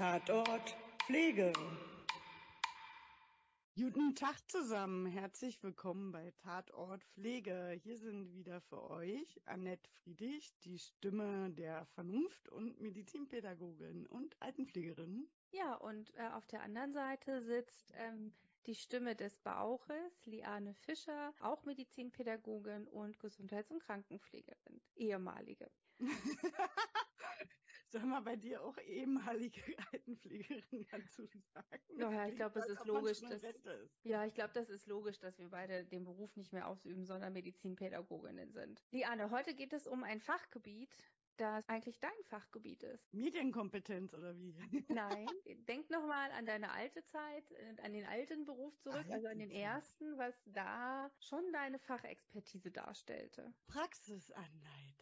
Tatort Pflege. Guten Tag zusammen, herzlich willkommen bei Tatort Pflege. Hier sind wieder für euch Annette Friedrich, die Stimme der Vernunft und Medizinpädagogin und Altenpflegerin. Ja, und äh, auf der anderen Seite sitzt ähm, die Stimme des Bauches, Liane Fischer, auch Medizinpädagogin und Gesundheits- und Krankenpflegerin, ehemalige. Sag mal, bei dir auch ehemalige Altenpflegerin dazu sagen? Ja, ich glaube, es ist logisch, dass, ja, ich glaube, das ist logisch, dass wir beide den Beruf nicht mehr ausüben, sondern Medizinpädagoginnen sind. Liane, heute geht es um ein Fachgebiet, das eigentlich dein Fachgebiet ist. Medienkompetenz oder wie? Nein, denk nochmal an deine alte Zeit, äh, an den alten Beruf zurück, also an den ersten, was da schon deine Fachexpertise darstellte. Praxisanleiter.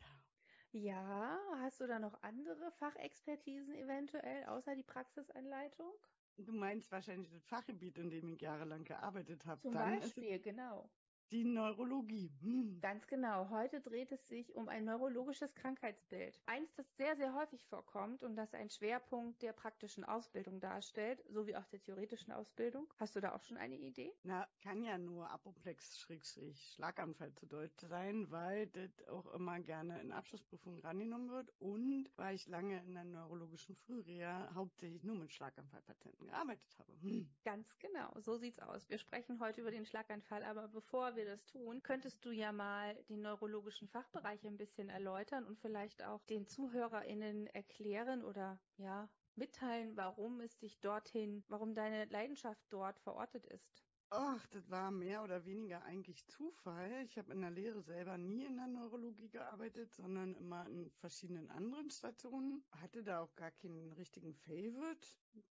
Ja, hast du da noch andere Fachexpertisen eventuell, außer die Praxisanleitung? Du meinst wahrscheinlich das Fachgebiet, in dem ich jahrelang gearbeitet habe. Zum Dann Beispiel, genau. Die Neurologie. Hm. Ganz genau. Heute dreht es sich um ein neurologisches Krankheitsbild. Eins, das sehr, sehr häufig vorkommt und das ein Schwerpunkt der praktischen Ausbildung darstellt, sowie auch der theoretischen Ausbildung. Hast du da auch schon eine Idee? Na, kann ja nur Apoplex-Schlaganfall zu Deutsch sein, weil das auch immer gerne in Abschlussprüfungen rangenommen wird und weil ich lange in der neurologischen Frühreha hauptsächlich nur mit Schlaganfallpatienten gearbeitet habe. Hm. Ganz genau. So sieht's aus. Wir sprechen heute über den Schlaganfall, aber bevor wir das tun, könntest du ja mal den neurologischen Fachbereich ein bisschen erläutern und vielleicht auch den ZuhörerInnen erklären oder ja, mitteilen, warum es dich dorthin, warum deine Leidenschaft dort verortet ist. Ach, das war mehr oder weniger eigentlich Zufall. Ich habe in der Lehre selber nie in der Neurologie gearbeitet, sondern immer in verschiedenen anderen Stationen. Hatte da auch gar keinen richtigen Favorite.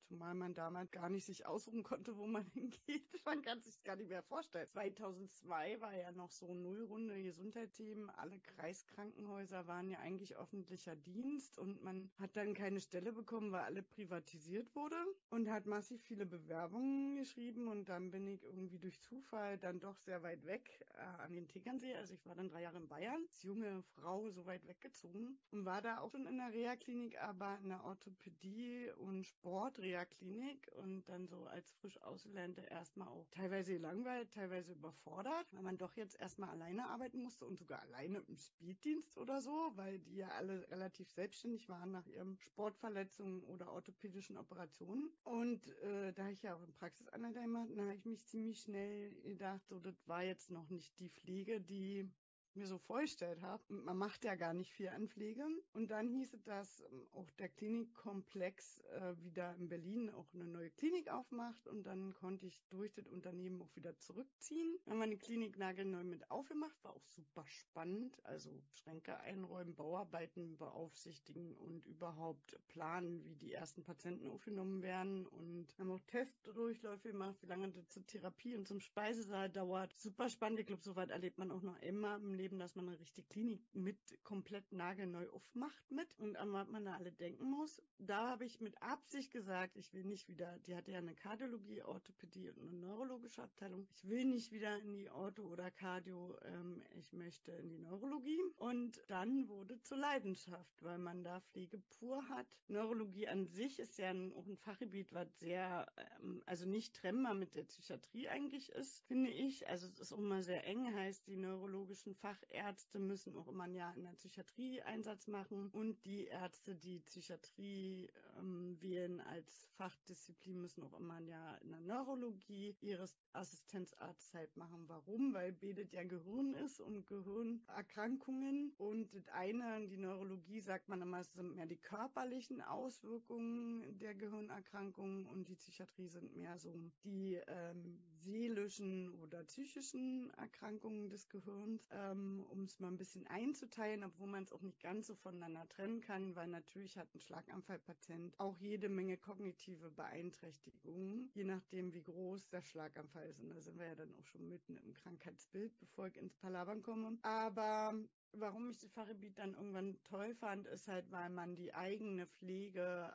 Zumal man damals gar nicht sich aussuchen konnte, wo man hingeht. Man kann sich gar nicht mehr vorstellen. 2002 war ja noch so Nullrunde Gesundheitsthemen. Alle Kreiskrankenhäuser waren ja eigentlich öffentlicher Dienst und man hat dann keine Stelle bekommen, weil alle privatisiert wurde und hat massiv viele Bewerbungen geschrieben und dann bin ich irgendwie durch Zufall dann doch sehr weit weg äh, an den Tegernsee. Also ich war dann drei Jahre in Bayern, als junge Frau so weit weggezogen und war da auch schon in der Reha-Klinik, aber in der Orthopädie und Sport-Reha-Klinik und dann so als frisch Auslernte erstmal auch teilweise gelangweilt, teilweise überfordert, weil man doch jetzt erstmal alleine arbeiten musste und sogar alleine im Speeddienst oder so, weil die ja alle relativ selbstständig waren nach ihren Sportverletzungen oder orthopädischen Operationen. Und äh, da ich ja auch in Praxisanleiter gemacht, habe ich mich ziemlich schnell gedacht, so das war jetzt noch nicht die Pflege, die mir so vorgestellt habe. Man macht ja gar nicht viel an Pflege. Und dann hieß es, dass ähm, auch der Klinikkomplex äh, wieder in Berlin auch eine neue Klinik aufmacht. Und dann konnte ich durch das Unternehmen auch wieder zurückziehen. Dann haben wir eine Klinik nagelneu mit aufgemacht, war auch super spannend. Also Schränke einräumen, Bauarbeiten beaufsichtigen und überhaupt planen, wie die ersten Patienten aufgenommen werden. Und haben auch Testdurchläufe gemacht, wie lange das zur Therapie und zum Speisesaal dauert. Super spannend. Ich glaube, soweit erlebt man auch noch immer im Leben Leben, dass man eine richtige Klinik mit komplett nagelneu aufmacht mit und an was man da alle denken muss. Da habe ich mit Absicht gesagt, ich will nicht wieder, die hatte ja eine Kardiologie, Orthopädie und eine neurologische Abteilung. Ich will nicht wieder in die Ortho oder Cardio, ähm, ich möchte in die Neurologie. Und dann wurde zur Leidenschaft, weil man da Pflege pur hat. Neurologie an sich ist ja ein, auch ein Fachgebiet, was sehr, ähm, also nicht trennbar mit der Psychiatrie eigentlich ist, finde ich. Also es ist auch immer sehr eng, heißt die neurologischen Fach Fachärzte müssen auch immer ein Jahr in der Psychiatrie Einsatz machen. Und die Ärzte, die Psychiatrie ähm, wählen als Fachdisziplin, müssen auch immer Jahr in der Neurologie ihre Assistenzarztzeit machen. Warum? Weil betet ja Gehirn ist und Gehirnerkrankungen und das eine, die Neurologie sagt man immer, es sind mehr die körperlichen Auswirkungen der Gehirnerkrankungen und die Psychiatrie sind mehr so die ähm, seelischen oder psychischen Erkrankungen des Gehirns. Ähm, um es mal ein bisschen einzuteilen, obwohl man es auch nicht ganz so voneinander trennen kann, weil natürlich hat ein Schlaganfallpatient auch jede Menge kognitive Beeinträchtigungen, je nachdem, wie groß der Schlaganfall ist. Und da sind wir ja dann auch schon mitten im Krankheitsbild, bevor ich ins Palabern komme. Aber Warum ich das Fachgebiet dann irgendwann toll fand, ist halt, weil man die eigene Pflege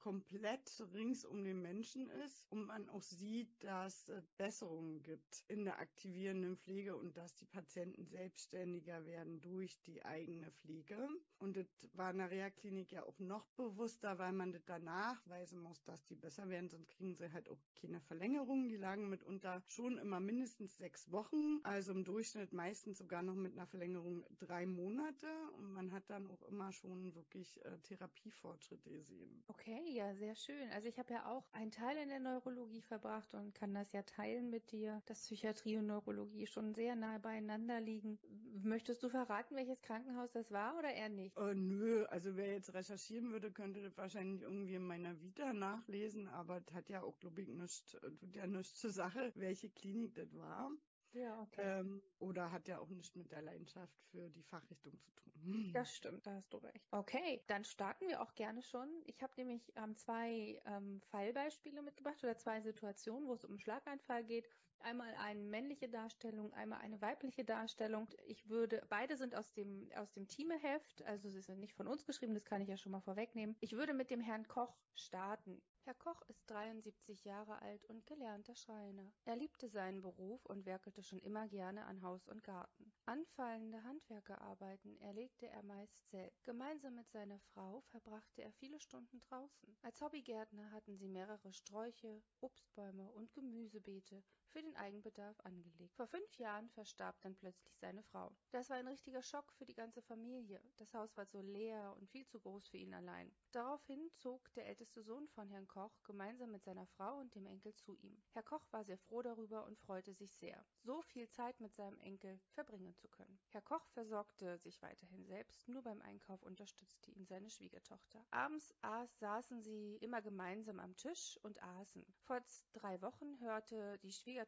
komplett rings um den Menschen ist und man auch sieht, dass es Besserungen gibt in der aktivierenden Pflege und dass die Patienten selbstständiger werden durch die eigene Pflege. Und das war in der Reha-Klinik ja auch noch bewusster, weil man das danach weisen muss, dass die besser werden, sonst kriegen sie halt auch keine Verlängerung. Die lagen mitunter schon immer mindestens sechs Wochen, also im Durchschnitt meistens sogar noch mit einer Verlängerung drei Monate. Und man hat dann auch immer schon wirklich äh, Therapiefortschritte gesehen. Okay, ja, sehr schön. Also ich habe ja auch einen Teil in der Neurologie verbracht und kann das ja teilen mit dir, dass Psychiatrie und Neurologie schon sehr nahe beieinander liegen. Möchtest du verraten, welches Krankenhaus das war oder eher nicht? Äh, nö, also wer jetzt recherchieren würde, könnte das wahrscheinlich irgendwie in meiner Vita nachlesen, aber das hat ja auch, glaube ich, nichts, tut ja nichts zur Sache, welche Klinik das war. Ja, okay. Ähm, oder hat ja auch nichts mit der Leidenschaft für die Fachrichtung zu tun. Das stimmt, da hast du recht. Okay, dann starten wir auch gerne schon. Ich habe nämlich ähm, zwei ähm, Fallbeispiele mitgebracht oder zwei Situationen, wo es um Schlaganfall geht. Einmal eine männliche Darstellung, einmal eine weibliche Darstellung. Ich würde, beide sind aus dem, aus dem Teameheft, also sie sind nicht von uns geschrieben, das kann ich ja schon mal vorwegnehmen. Ich würde mit dem Herrn Koch starten. Herr Koch ist 73 Jahre alt und gelernter Schreiner. Er liebte seinen Beruf und werkelte schon immer gerne an Haus und Garten. Anfallende Handwerkerarbeiten erlegte er meist selbst. Gemeinsam mit seiner Frau verbrachte er viele Stunden draußen. Als Hobbygärtner hatten sie mehrere Sträuche, Obstbäume und Gemüsebeete für den Eigenbedarf angelegt. Vor fünf Jahren verstarb dann plötzlich seine Frau. Das war ein richtiger Schock für die ganze Familie. Das Haus war so leer und viel zu groß für ihn allein. Daraufhin zog der älteste Sohn von Herrn Koch gemeinsam mit seiner Frau und dem Enkel zu ihm. Herr Koch war sehr froh darüber und freute sich sehr, so viel Zeit mit seinem Enkel verbringen zu können. Herr Koch versorgte sich weiterhin selbst, nur beim Einkauf unterstützte ihn seine Schwiegertochter. Abends aß, saßen sie immer gemeinsam am Tisch und aßen. Vor drei Wochen hörte die Schwiegertochter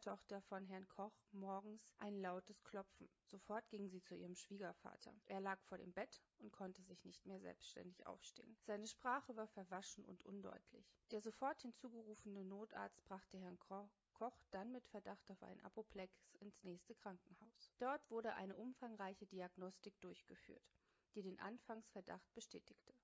von Herrn Koch morgens ein lautes Klopfen. Sofort ging sie zu ihrem Schwiegervater. Er lag vor dem Bett und konnte sich nicht mehr selbstständig aufstehen. Seine Sprache war verwaschen und undeutlich. Der sofort hinzugerufene Notarzt brachte Herrn Koch dann mit Verdacht auf einen Apoplex ins nächste Krankenhaus. Dort wurde eine umfangreiche Diagnostik durchgeführt, die den Anfangsverdacht bestätigte.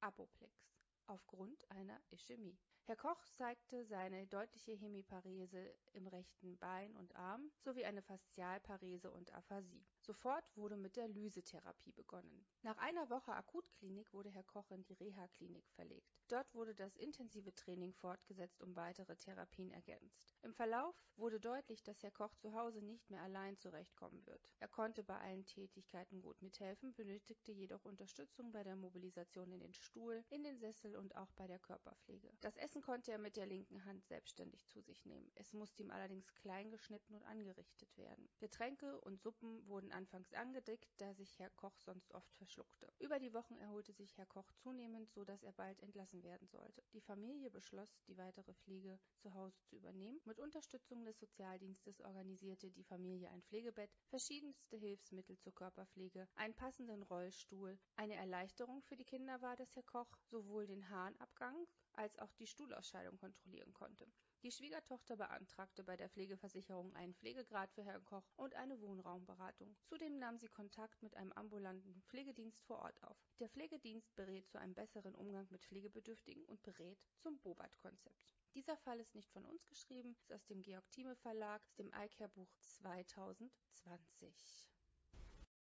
Apoplex aufgrund einer Ischämie. Herr Koch zeigte seine deutliche Hemiparese im rechten Bein und Arm sowie eine Faszialparese und Aphasie. Sofort wurde mit der Lysetherapie begonnen. Nach einer Woche Akutklinik wurde Herr Koch in die Reha-Klinik verlegt. Dort wurde das intensive Training fortgesetzt und weitere Therapien ergänzt. Im Verlauf wurde deutlich, dass Herr Koch zu Hause nicht mehr allein zurechtkommen wird. Er konnte bei allen Tätigkeiten gut mithelfen, benötigte jedoch Unterstützung bei der Mobilisation in den Stuhl, in den Sessel und auch bei der Körperpflege. Das Essen konnte er mit der linken Hand selbstständig zu sich nehmen. Es musste ihm allerdings klein geschnitten und angerichtet werden. Getränke und Suppen wurden anfangs angedickt, da sich Herr Koch sonst oft verschluckte. Über die Wochen erholte sich Herr Koch zunehmend, so dass er bald entlassen werden sollte. Die Familie beschloss, die weitere Pflege zu Hause zu übernehmen mit Unterstützung des Sozialdienstes organisierte die Familie ein Pflegebett, verschiedenste Hilfsmittel zur Körperpflege, einen passenden Rollstuhl. Eine Erleichterung für die Kinder war, dass Herr Koch sowohl den Harnabgang als auch die Stuhlausscheidung kontrollieren konnte. Die Schwiegertochter beantragte bei der Pflegeversicherung einen Pflegegrad für Herrn Koch und eine Wohnraumberatung. Zudem nahm sie Kontakt mit einem ambulanten Pflegedienst vor Ort auf. Der Pflegedienst berät zu einem besseren Umgang mit Pflegebedürftigen und berät zum Bobat-Konzept. Dieser Fall ist nicht von uns geschrieben, ist aus dem Georg Thieme Verlag, aus dem iCare-Buch 2020.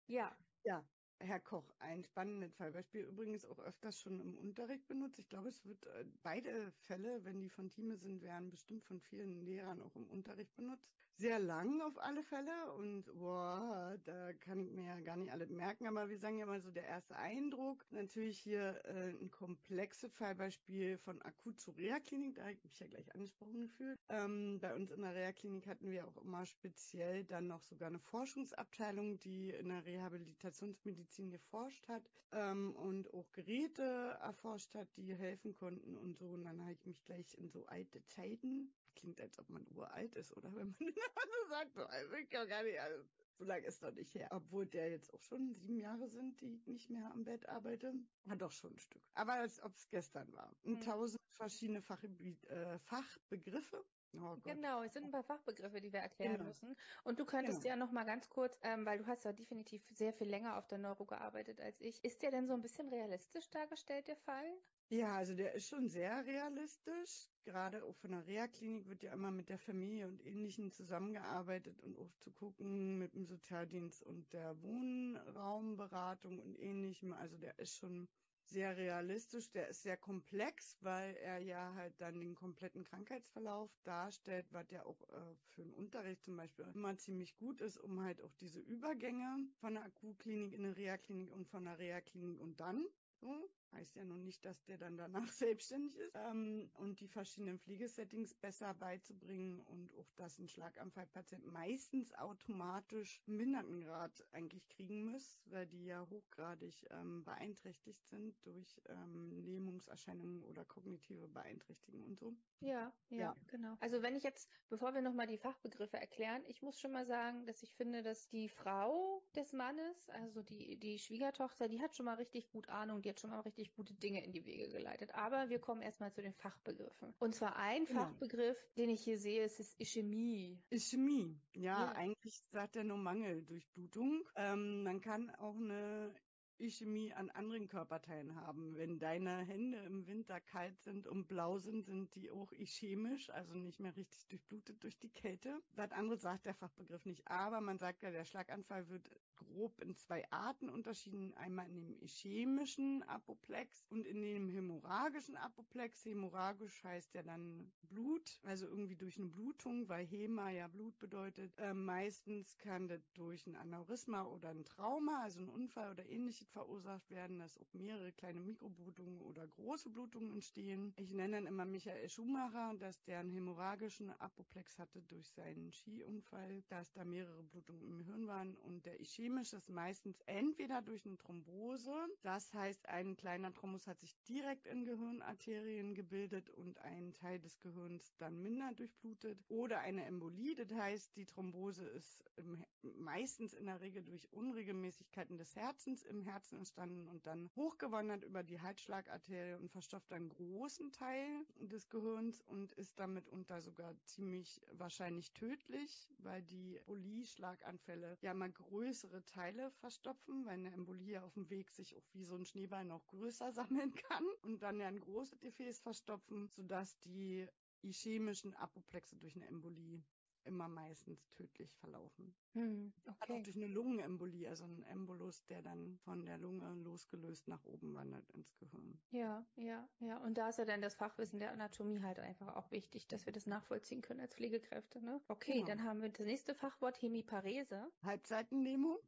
Ja. Ja, Herr Koch, ein spannendes Fallbeispiel, übrigens auch öfters schon im Unterricht benutzt. Ich glaube, es wird äh, beide Fälle, wenn die von Thieme sind, werden bestimmt von vielen Lehrern auch im Unterricht benutzt sehr lang auf alle Fälle und boah, da kann ich mir ja gar nicht alles merken, aber wir sagen ja mal so der erste Eindruck. Natürlich hier äh, ein komplexes Fallbeispiel von akut zur Reha-Klinik, da habe ich mich ja gleich angesprochen gefühlt. Ähm, bei uns in der Reha-Klinik hatten wir auch immer speziell dann noch sogar eine Forschungsabteilung, die in der Rehabilitationsmedizin geforscht hat ähm, und auch Geräte erforscht hat, die helfen konnten und so. Und dann habe ich mich gleich in so alte Zeiten klingt, als ob man uralt ist, oder wenn man so sagt, so, also ich kann gar nicht, also, so lange ist doch nicht her. Obwohl der jetzt auch schon sieben Jahre sind, die ich nicht mehr am Bett arbeite. Hat doch schon ein Stück. Aber als ob es gestern war. Mhm. tausend verschiedene Fachgebiet, äh, Fachbegriffe Oh genau, es sind ein paar Fachbegriffe, die wir erklären Genau. müssen. Und du könntest Genau. ja noch mal ganz kurz, ähm, weil du hast ja definitiv sehr viel länger auf der Neuro gearbeitet als ich. Ist der denn so ein bisschen realistisch dargestellt, der Fall? Ja, also der ist schon sehr realistisch. Gerade auch von der Reha-Klinik wird ja immer mit der Familie und Ähnlichem zusammengearbeitet und auch zu gucken mit dem Sozialdienst und der Wohnraumberatung und Ähnlichem. Also der ist schon sehr realistisch. Der ist sehr komplex, weil er ja halt dann den kompletten Krankheitsverlauf darstellt, was ja auch äh, für den Unterricht zum Beispiel immer ziemlich gut ist, um halt auch diese Übergänge von der Akutklinik in eine Reha-Klinik und von der Reha-Klinik und dann so. Heißt ja nun nicht, dass der dann danach selbstständig ist. Ähm, und die verschiedenen Pflegesettings besser beizubringen und auch, dass ein Schlaganfallpatient meistens automatisch einen Behindertengrad eigentlich kriegen muss, weil die ja hochgradig ähm, beeinträchtigt sind durch ähm, Lähmungserscheinungen oder kognitive Beeinträchtigungen und so. Ja, ja, Ja. genau. Also wenn ich jetzt, bevor wir nochmal die Fachbegriffe erklären, ich muss schon mal sagen, dass ich finde, dass die Frau des Mannes, also die, die Schwiegertochter, die hat schon mal richtig gut Ahnung, die hat schon mal richtig gute Dinge in die Wege geleitet. Aber wir kommen erstmal zu den Fachbegriffen. Und zwar ein Genau. Fachbegriff, den ich hier sehe, ist, ist Ischämie. Ischämie. Ja, Ja. eigentlich sagt er nur Mangeldurchblutung. Ähm, man kann auch eine Ischämie an anderen Körperteilen haben. Wenn deine Hände im Winter kalt sind und blau sind, sind die auch ischämisch, also nicht mehr richtig durchblutet durch die Kälte. Das andere sagt der Fachbegriff nicht. Aber man sagt ja, der Schlaganfall wird grob in zwei Arten unterschieden. Einmal in dem ischämischen Apoplex und in dem hämorrhagischen Apoplex. Hämorrhagisch heißt ja dann Blut, also irgendwie durch eine Blutung, weil Häma ja Blut bedeutet. Ähm, meistens kann das durch ein Aneurysma oder ein Trauma, also ein Unfall oder ähnliches verursacht werden, dass auch mehrere kleine Mikroblutungen oder große Blutungen entstehen. Ich nenne dann immer Michael Schumacher, dass der einen hämorrhagischen Apoplex hatte durch seinen Skiunfall, dass da mehrere Blutungen im Hirn waren und der ischämische ist meistens entweder durch eine Thrombose, das heißt ein kleiner Thrombus hat sich direkt in Gehirnarterien gebildet und ein Teil des Gehirns dann minder durchblutet. Oder eine Embolie, das heißt die Thrombose ist im, meistens in der Regel durch Unregelmäßigkeiten des Herzens im Herzen entstanden und dann hochgewandert über die Halsschlagarterie und verstopft einen großen Teil des Gehirns und ist damit unter sogar ziemlich wahrscheinlich tödlich, weil die Embolie-Schlaganfälle ja mal größere Teile verstopfen, weil eine Embolie auf dem Weg sich auch wie so ein Schneeball noch größer sammeln kann und dann ja ein großes Gefäß verstopfen, sodass die ischämischen Apoplexe durch eine Embolie immer meistens tödlich verlaufen. Hm, Auch okay. durch eine Lungenembolie, also ein Embolus, der dann von der Lunge losgelöst nach oben wandert ins Gehirn. Ja, ja, ja. Und da ist ja dann das Fachwissen der Anatomie halt einfach auch wichtig, dass wir das nachvollziehen können als Pflegekräfte. Ne? Okay, Genau. dann haben wir das nächste Fachwort Hemiparese. Halbseitenlähmung?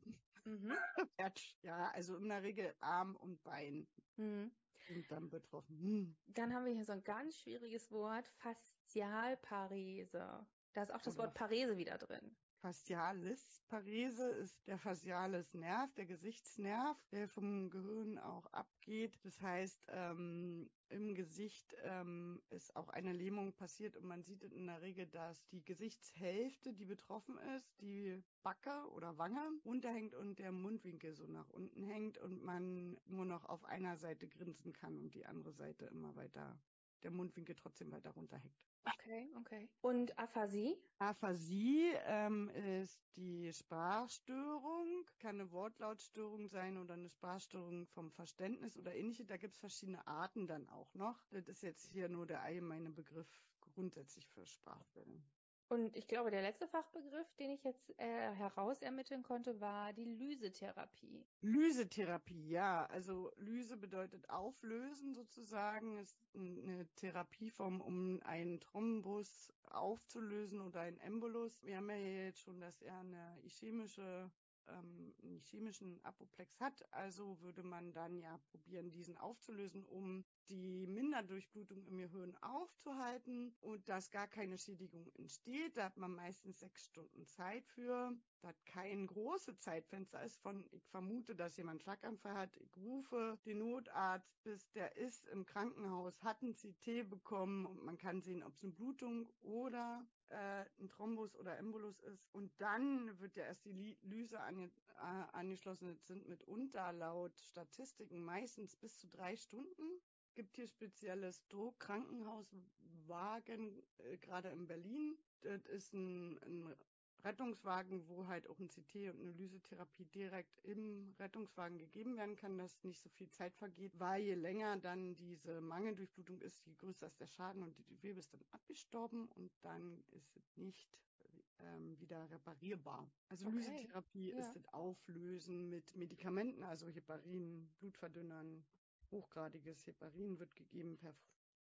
Mhm. Ja, also in der Regel Arm und Bein Mhm. sind dann betroffen. Hm. Dann haben wir hier so ein ganz schwieriges Wort, Faszialparese. Da ist auch das Oder Wort Parese wieder drin. Facialis Parese ist der Facialis Nerv, der Gesichtsnerv, der vom Gehirn auch abgeht. Das heißt, ähm, im Gesicht ähm, ist auch eine Lähmung passiert und man sieht in der Regel, dass die Gesichtshälfte, die betroffen ist, die Backe oder Wange runterhängt und der Mundwinkel so nach unten hängt und man nur noch auf einer Seite grinsen kann und die andere Seite immer weiter, der Mundwinkel trotzdem weiter runterhängt. Okay, okay. Und Aphasie? Aphasie ähm, ist die Sprachstörung, kann eine Wortlautstörung sein oder eine Sprachstörung vom Verständnis oder ähnliche. Da gibt es verschiedene Arten dann auch noch. Das ist jetzt hier nur der allgemeine Begriff grundsätzlich für Sprachstörungen. Und ich glaube, der letzte Fachbegriff, den ich jetzt äh, herausermitteln konnte, war die Lysetherapie. Lysetherapie, ja. Also Lyse bedeutet auflösen sozusagen. Ist eine Therapieform, um einen Thrombus aufzulösen oder einen Embolus. Wir haben ja jetzt schon, dass er eine ischämische ähm, einen chemischen Apoplex hat, also würde man dann ja probieren, diesen aufzulösen, um die Minderdurchblutung im Gehirn aufzuhalten und dass gar keine Schädigung entsteht. Da hat man meistens sechs Stunden Zeit für. Das kein großes Zeitfenster ist von, ich vermute, dass jemand Schlaganfall hat. Ich rufe den Notarzt, bis der ist im Krankenhaus, hat ein CT bekommen und man kann sehen, ob es eine Blutung oder äh, ein Thrombus oder Embolus ist. Und dann wird ja erst die Lyse ange äh, angeschlossen. Das sind mitunter laut Statistiken meistens bis zu drei Stunden gibt hier spezielles Krankenhauswagen, äh, gerade in Berlin. Das ist ein, ein Rettungswagen, wo halt auch ein CT und eine Lysetherapie direkt im Rettungswagen gegeben werden kann, dass nicht so viel Zeit vergeht, weil je länger dann diese Mangeldurchblutung ist, je größer ist der Schaden und die Gewebe ist dann abgestorben und dann ist es nicht ähm, wieder reparierbar. Also okay. Lysetherapie ja. ist das Auflösen mit Medikamenten, also Heparin, Blutverdünnern, hochgradiges Heparin wird gegeben per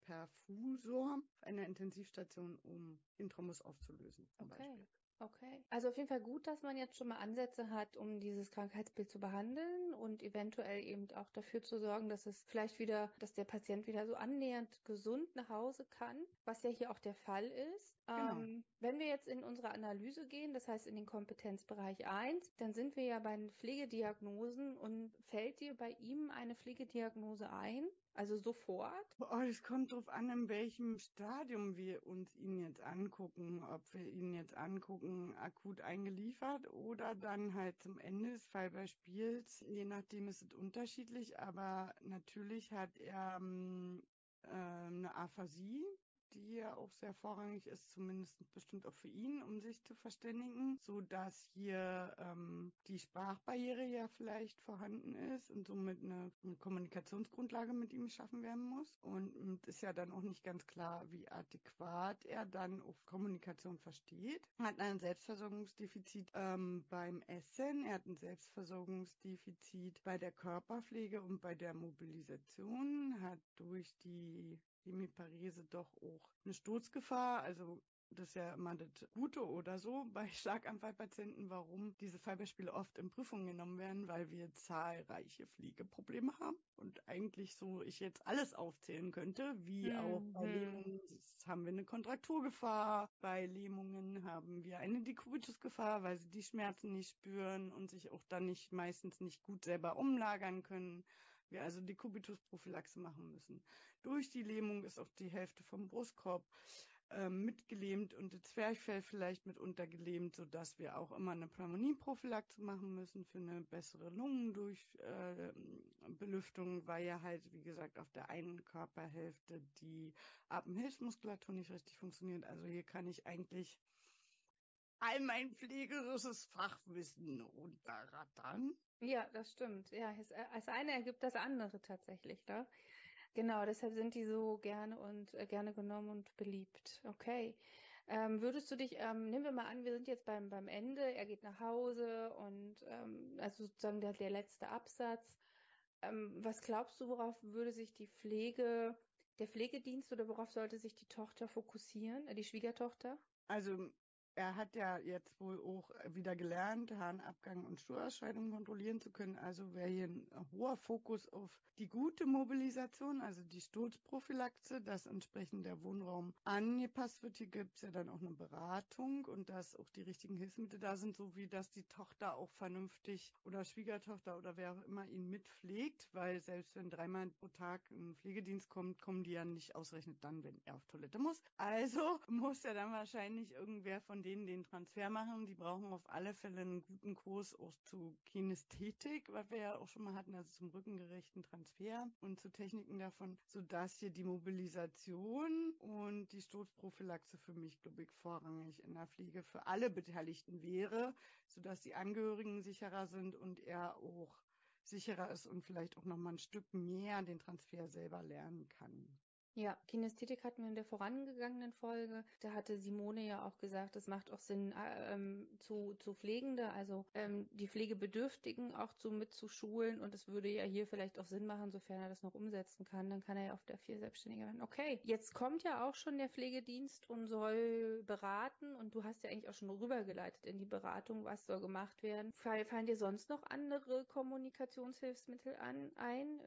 Perfusor auf einer Intensivstation, um Intramus aufzulösen. okay. Beispiel. Okay. Also auf jeden Fall gut, dass man jetzt schon mal Ansätze hat, um dieses Krankheitsbild zu behandeln und eventuell eben auch dafür zu sorgen, dass es vielleicht wieder, dass der Patient wieder so annähernd gesund nach Hause kann, was ja hier auch der Fall ist. Genau. Ähm, wenn wir jetzt in unsere Analyse gehen, das heißt in den Kompetenzbereich 1, dann sind wir ja bei den Pflegediagnosen und fällt dir bei ihm eine Pflegediagnose ein? Also sofort? Oh, es kommt darauf an, in welchem Stadium wir uns ihn jetzt angucken. Ob wir ihn jetzt angucken, akut eingeliefert oder dann halt zum Ende des Fallbeispiels. Je nachdem ist es unterschiedlich, aber natürlich hat er ähm, äh, eine Aphasie die ja auch sehr vorrangig ist, zumindest bestimmt auch für ihn, um sich zu verständigen, so dass hier ähm, die Sprachbarriere ja vielleicht vorhanden ist und somit eine, eine Kommunikationsgrundlage mit ihm geschaffen werden muss. Und es ist ja dann auch nicht ganz klar, wie adäquat er dann auf Kommunikation versteht. Er hat ein Selbstversorgungsdefizit ähm, beim Essen, er hat ein Selbstversorgungsdefizit bei der Körperpflege und bei der Mobilisation, hat durch die Hemiparese doch auch eine Sturzgefahr. Also das ist ja immer das Gute oder so bei Schlaganfallpatienten, warum diese Fallbeispiele oft in Prüfungen genommen werden, weil wir zahlreiche Fliegeprobleme haben und eigentlich so ich jetzt alles aufzählen könnte, wie mhm. auch bei Lähmungen haben wir eine Kontrakturgefahr, bei Lähmungen haben wir eine Dekubitusgefahr, weil sie die Schmerzen nicht spüren und sich auch dann nicht meistens nicht gut selber umlagern können wir also die Kubitusprophylaxe machen müssen. Durch die Lähmung ist auch die Hälfte vom Brustkorb ähm, mitgelähmt und das Zwerchfell vielleicht mit untergelähmt, sodass wir auch immer eine Pneumonieprophylaxe machen müssen für eine bessere Lungendurchbelüftung, äh, weil ja halt, wie gesagt, auf der einen Körperhälfte die Atemhilfsmuskulatur nicht richtig funktioniert. Also hier kann ich eigentlich all mein pflegerisches Fachwissen runterrattern. Ja, das stimmt. Ja, das eine ergibt das andere tatsächlich, ne? Genau, deshalb sind die so gerne und äh, gerne genommen und beliebt. Okay. Ähm, würdest du dich, ähm, nehmen wir mal an, wir sind jetzt beim, beim Ende, er geht nach Hause und ähm, also sozusagen der, der letzte Absatz. Ähm, was glaubst du, worauf würde sich die Pflege, der Pflegedienst oder worauf sollte sich die Tochter fokussieren, äh, die Schwiegertochter? Also er hat ja jetzt wohl auch wieder gelernt, Harnabgang und Stuhlausscheidung kontrollieren zu können. Also wäre hier ein hoher Fokus auf die gute Mobilisation, also die Sturzprophylaxe, dass entsprechend der Wohnraum angepasst wird. Hier gibt es ja dann auch eine Beratung und dass auch die richtigen Hilfsmittel da sind, so wie dass die Tochter auch vernünftig oder Schwiegertochter oder wer auch immer ihn mitpflegt, weil selbst wenn dreimal pro Tag ein Pflegedienst kommt, kommen die ja nicht ausgerechnet dann, wenn er auf Toilette muss. Also muss er dann wahrscheinlich irgendwer von denen den Transfer machen. Die brauchen auf alle Fälle einen guten Kurs auch zu Kinästhetik, was wir ja auch schon mal hatten, also zum rückengerechten Transfer und zu Techniken davon, sodass hier die Mobilisation und die Sturzprophylaxe für mich, glaube ich, vorrangig in der Pflege für alle Beteiligten wäre, sodass die Angehörigen sicherer sind und er auch sicherer ist und vielleicht auch noch mal ein Stück mehr den Transfer selber lernen kann. Ja, Kinästhetik hatten wir in der vorangegangenen Folge. Da hatte Simone ja auch gesagt, es macht auch Sinn, äh, ähm, zu, zu Pflegende, also ähm, die Pflegebedürftigen auch zu mitzuschulen. Und es würde ja hier vielleicht auch Sinn machen, sofern er das noch umsetzen kann. Dann kann er ja auf der vier Selbstständige werden. Okay, jetzt kommt ja auch schon der Pflegedienst und soll beraten. Und du hast ja eigentlich auch schon rübergeleitet in die Beratung, was soll gemacht werden. Fallen dir sonst noch andere Kommunikationshilfsmittel an, ein?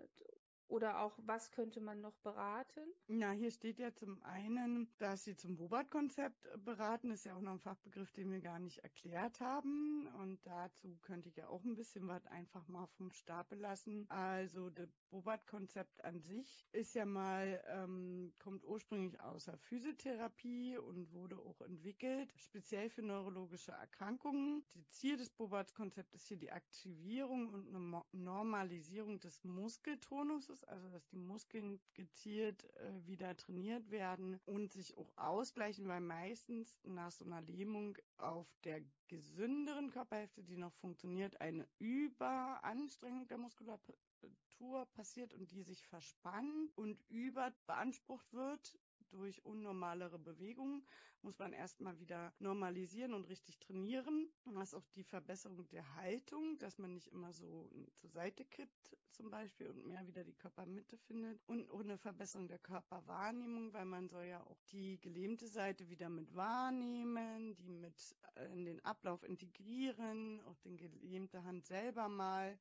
Oder auch, was könnte man noch beraten? Na, hier steht ja zum einen, dass Sie zum Bobat-Konzept beraten. Das ist ja auch noch ein Fachbegriff, den wir gar nicht erklärt haben. Und dazu könnte ich ja auch ein bisschen was einfach mal vom Stapel lassen. Also, das Bobat-Konzept an sich ist ja mal, ähm, kommt ursprünglich aus der Physiotherapie und wurde auch entwickelt, speziell für neurologische Erkrankungen. Das Ziel des Bobat-Konzepts ist hier die Aktivierung und eine Normalisierung des Muskeltonuses muss, also dass die Muskeln gezielt äh, wieder trainiert werden und sich auch ausgleichen, weil meistens nach so einer Lähmung auf der gesünderen Körperhälfte, die noch funktioniert, eine Überanstrengung der Muskulatur passiert und die sich verspannt und überbeansprucht wird durch unnormalere Bewegungen muss man erstmal wieder normalisieren und richtig trainieren. Was auch die Verbesserung der Haltung, dass man nicht immer so zur Seite kippt zum Beispiel und mehr wieder die Körpermitte findet. Und eine Verbesserung der Körperwahrnehmung, weil man soll ja auch die gelähmte Seite wieder mit wahrnehmen, die mit in den Ablauf integrieren, auch den gelähmte Hand selber mal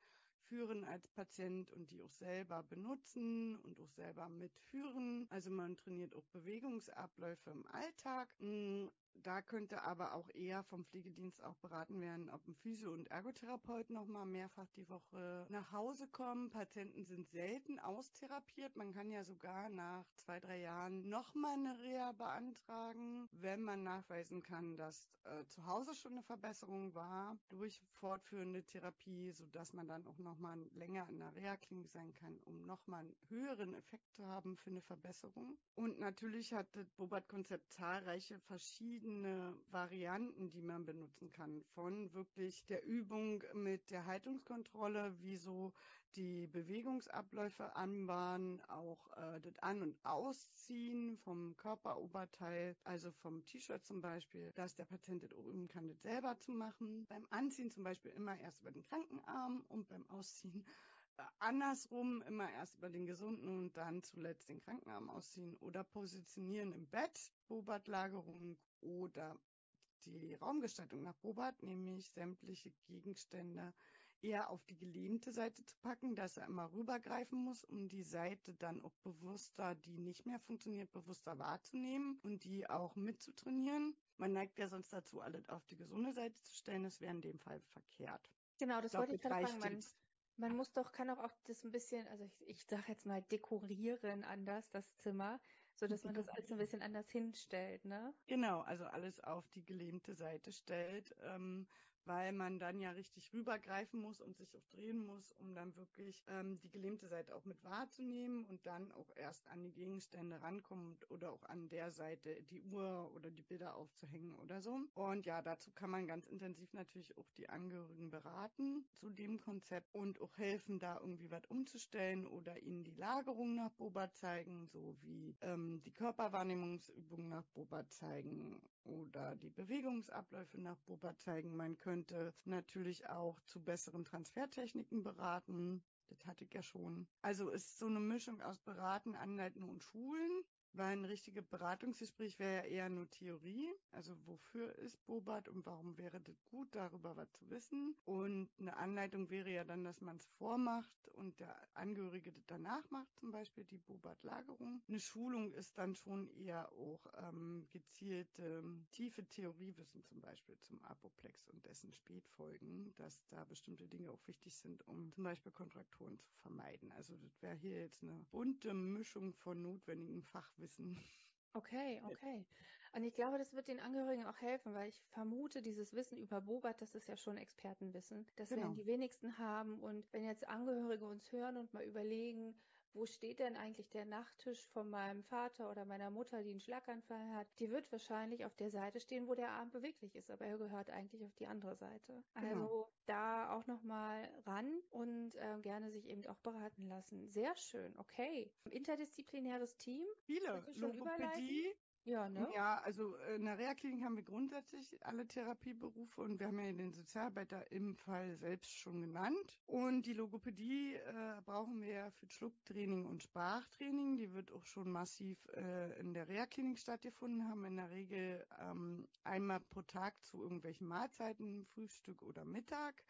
führen als Patient und die auch selber benutzen und auch selber mitführen. Also man trainiert auch Bewegungsabläufe im Alltag. Da könnte aber auch eher vom Pflegedienst auch beraten werden, ob ein Physio- und Ergotherapeut nochmal mehrfach die Woche nach Hause kommen. Patienten sind selten austherapiert. Man kann ja sogar nach zwei, drei Jahren nochmal eine Reha beantragen, wenn man nachweisen kann, dass äh, zu Hause schon eine Verbesserung war durch fortführende Therapie, sodass man dann auch nochmal länger in der Reha-Klinik sein kann, um nochmal einen höheren Effekt zu haben für eine Verbesserung. Und natürlich hat das Bobat-Konzept zahlreiche verschiedene verschiedene Varianten, die man benutzen kann. Von wirklich der Übung mit der Haltungskontrolle, wie so die Bewegungsabläufe anbahnen, auch äh, das An- und Ausziehen vom Körperoberteil, also vom T-Shirt zum Beispiel, dass der Patient das üben kann, das selber zu machen. Beim Anziehen zum Beispiel immer erst über den Krankenarm und beim Ausziehen andersrum immer erst über den gesunden und dann zuletzt den Krankenarm ausziehen oder positionieren im Bett, Bobatlagerung oder die Raumgestaltung nach Bobat, nämlich sämtliche Gegenstände eher auf die gelähmte Seite zu packen, dass er immer rübergreifen muss, um die Seite dann auch bewusster, die nicht mehr funktioniert, bewusster wahrzunehmen und die auch mitzutrainieren. Man neigt ja sonst dazu, alles auf die gesunde Seite zu stellen. Das wäre in dem Fall verkehrt. Genau, das wollte ich gerade fragen. Man, man muss doch, kann auch, auch das ein bisschen, also ich, ich sage jetzt mal dekorieren anders, das Zimmer, so dass man das alles ein bisschen anders hinstellt, ne? Genau, also alles auf die gelähmte Seite stellt. Ähm, weil man dann ja richtig rübergreifen muss und sich auch drehen muss, um dann wirklich ähm, die gelähmte Seite auch mit wahrzunehmen und dann auch erst an die Gegenstände rankommt oder auch an der Seite die Uhr oder die Bilder aufzuhängen oder so. Und ja, dazu kann man ganz intensiv natürlich auch die Angehörigen beraten zu dem Konzept und auch helfen, da irgendwie was umzustellen oder ihnen die Lagerung nach Boba zeigen, so wie ähm, die Körperwahrnehmungsübungen nach Boba zeigen oder die Bewegungsabläufe nach Boba zeigen. Man könnte natürlich auch zu besseren Transfertechniken beraten. Das hatte ich ja schon. Also ist so eine Mischung aus Beraten, Anleiten und Schulen. Weil ein richtiges Beratungsgespräch wäre ja eher nur Theorie. Also wofür ist Bobat und warum wäre das gut, darüber was zu wissen. Und eine Anleitung wäre ja dann, dass man es vormacht und der Angehörige das danach macht, zum Beispiel die Bobat-Lagerung. Eine Schulung ist dann schon eher auch ähm, gezielte ähm, tiefe Theoriewissen zum Beispiel zum Apoplex und dessen Spätfolgen, dass da bestimmte Dinge auch wichtig sind, um zum Beispiel Kontrakturen zu vermeiden. Also das wäre hier jetzt eine bunte Mischung von notwendigen Fachwissen wissen. Okay, okay. Und ich glaube, das wird den Angehörigen auch helfen, weil ich vermute, dieses Wissen über Bobat, das ist ja schon Expertenwissen. Das genau. werden die wenigsten haben. Und wenn jetzt Angehörige uns hören und mal überlegen, wo steht denn eigentlich der Nachttisch von meinem Vater oder meiner Mutter, die einen Schlaganfall hat, die wird wahrscheinlich auf der Seite stehen, wo der Arm beweglich ist, aber er gehört eigentlich auf die andere Seite. Also genau. da auch nochmal ran und äh, gerne sich eben auch beraten lassen. Sehr schön, okay. Interdisziplinäres Team. Viele. Logopädie, ja, ne? Ja, also äh, in der Reha-Klinik haben wir grundsätzlich alle Therapieberufe und wir haben ja den Sozialarbeiter im Fall selbst schon genannt. Und die Logopädie äh, brauchen wir ja für Schlucktraining und Sprachtraining. Die wird auch schon massiv äh, in der Reha-Klinik stattgefunden, haben in der Regel ähm, einmal pro Tag zu irgendwelchen Mahlzeiten, Frühstück oder Mittag,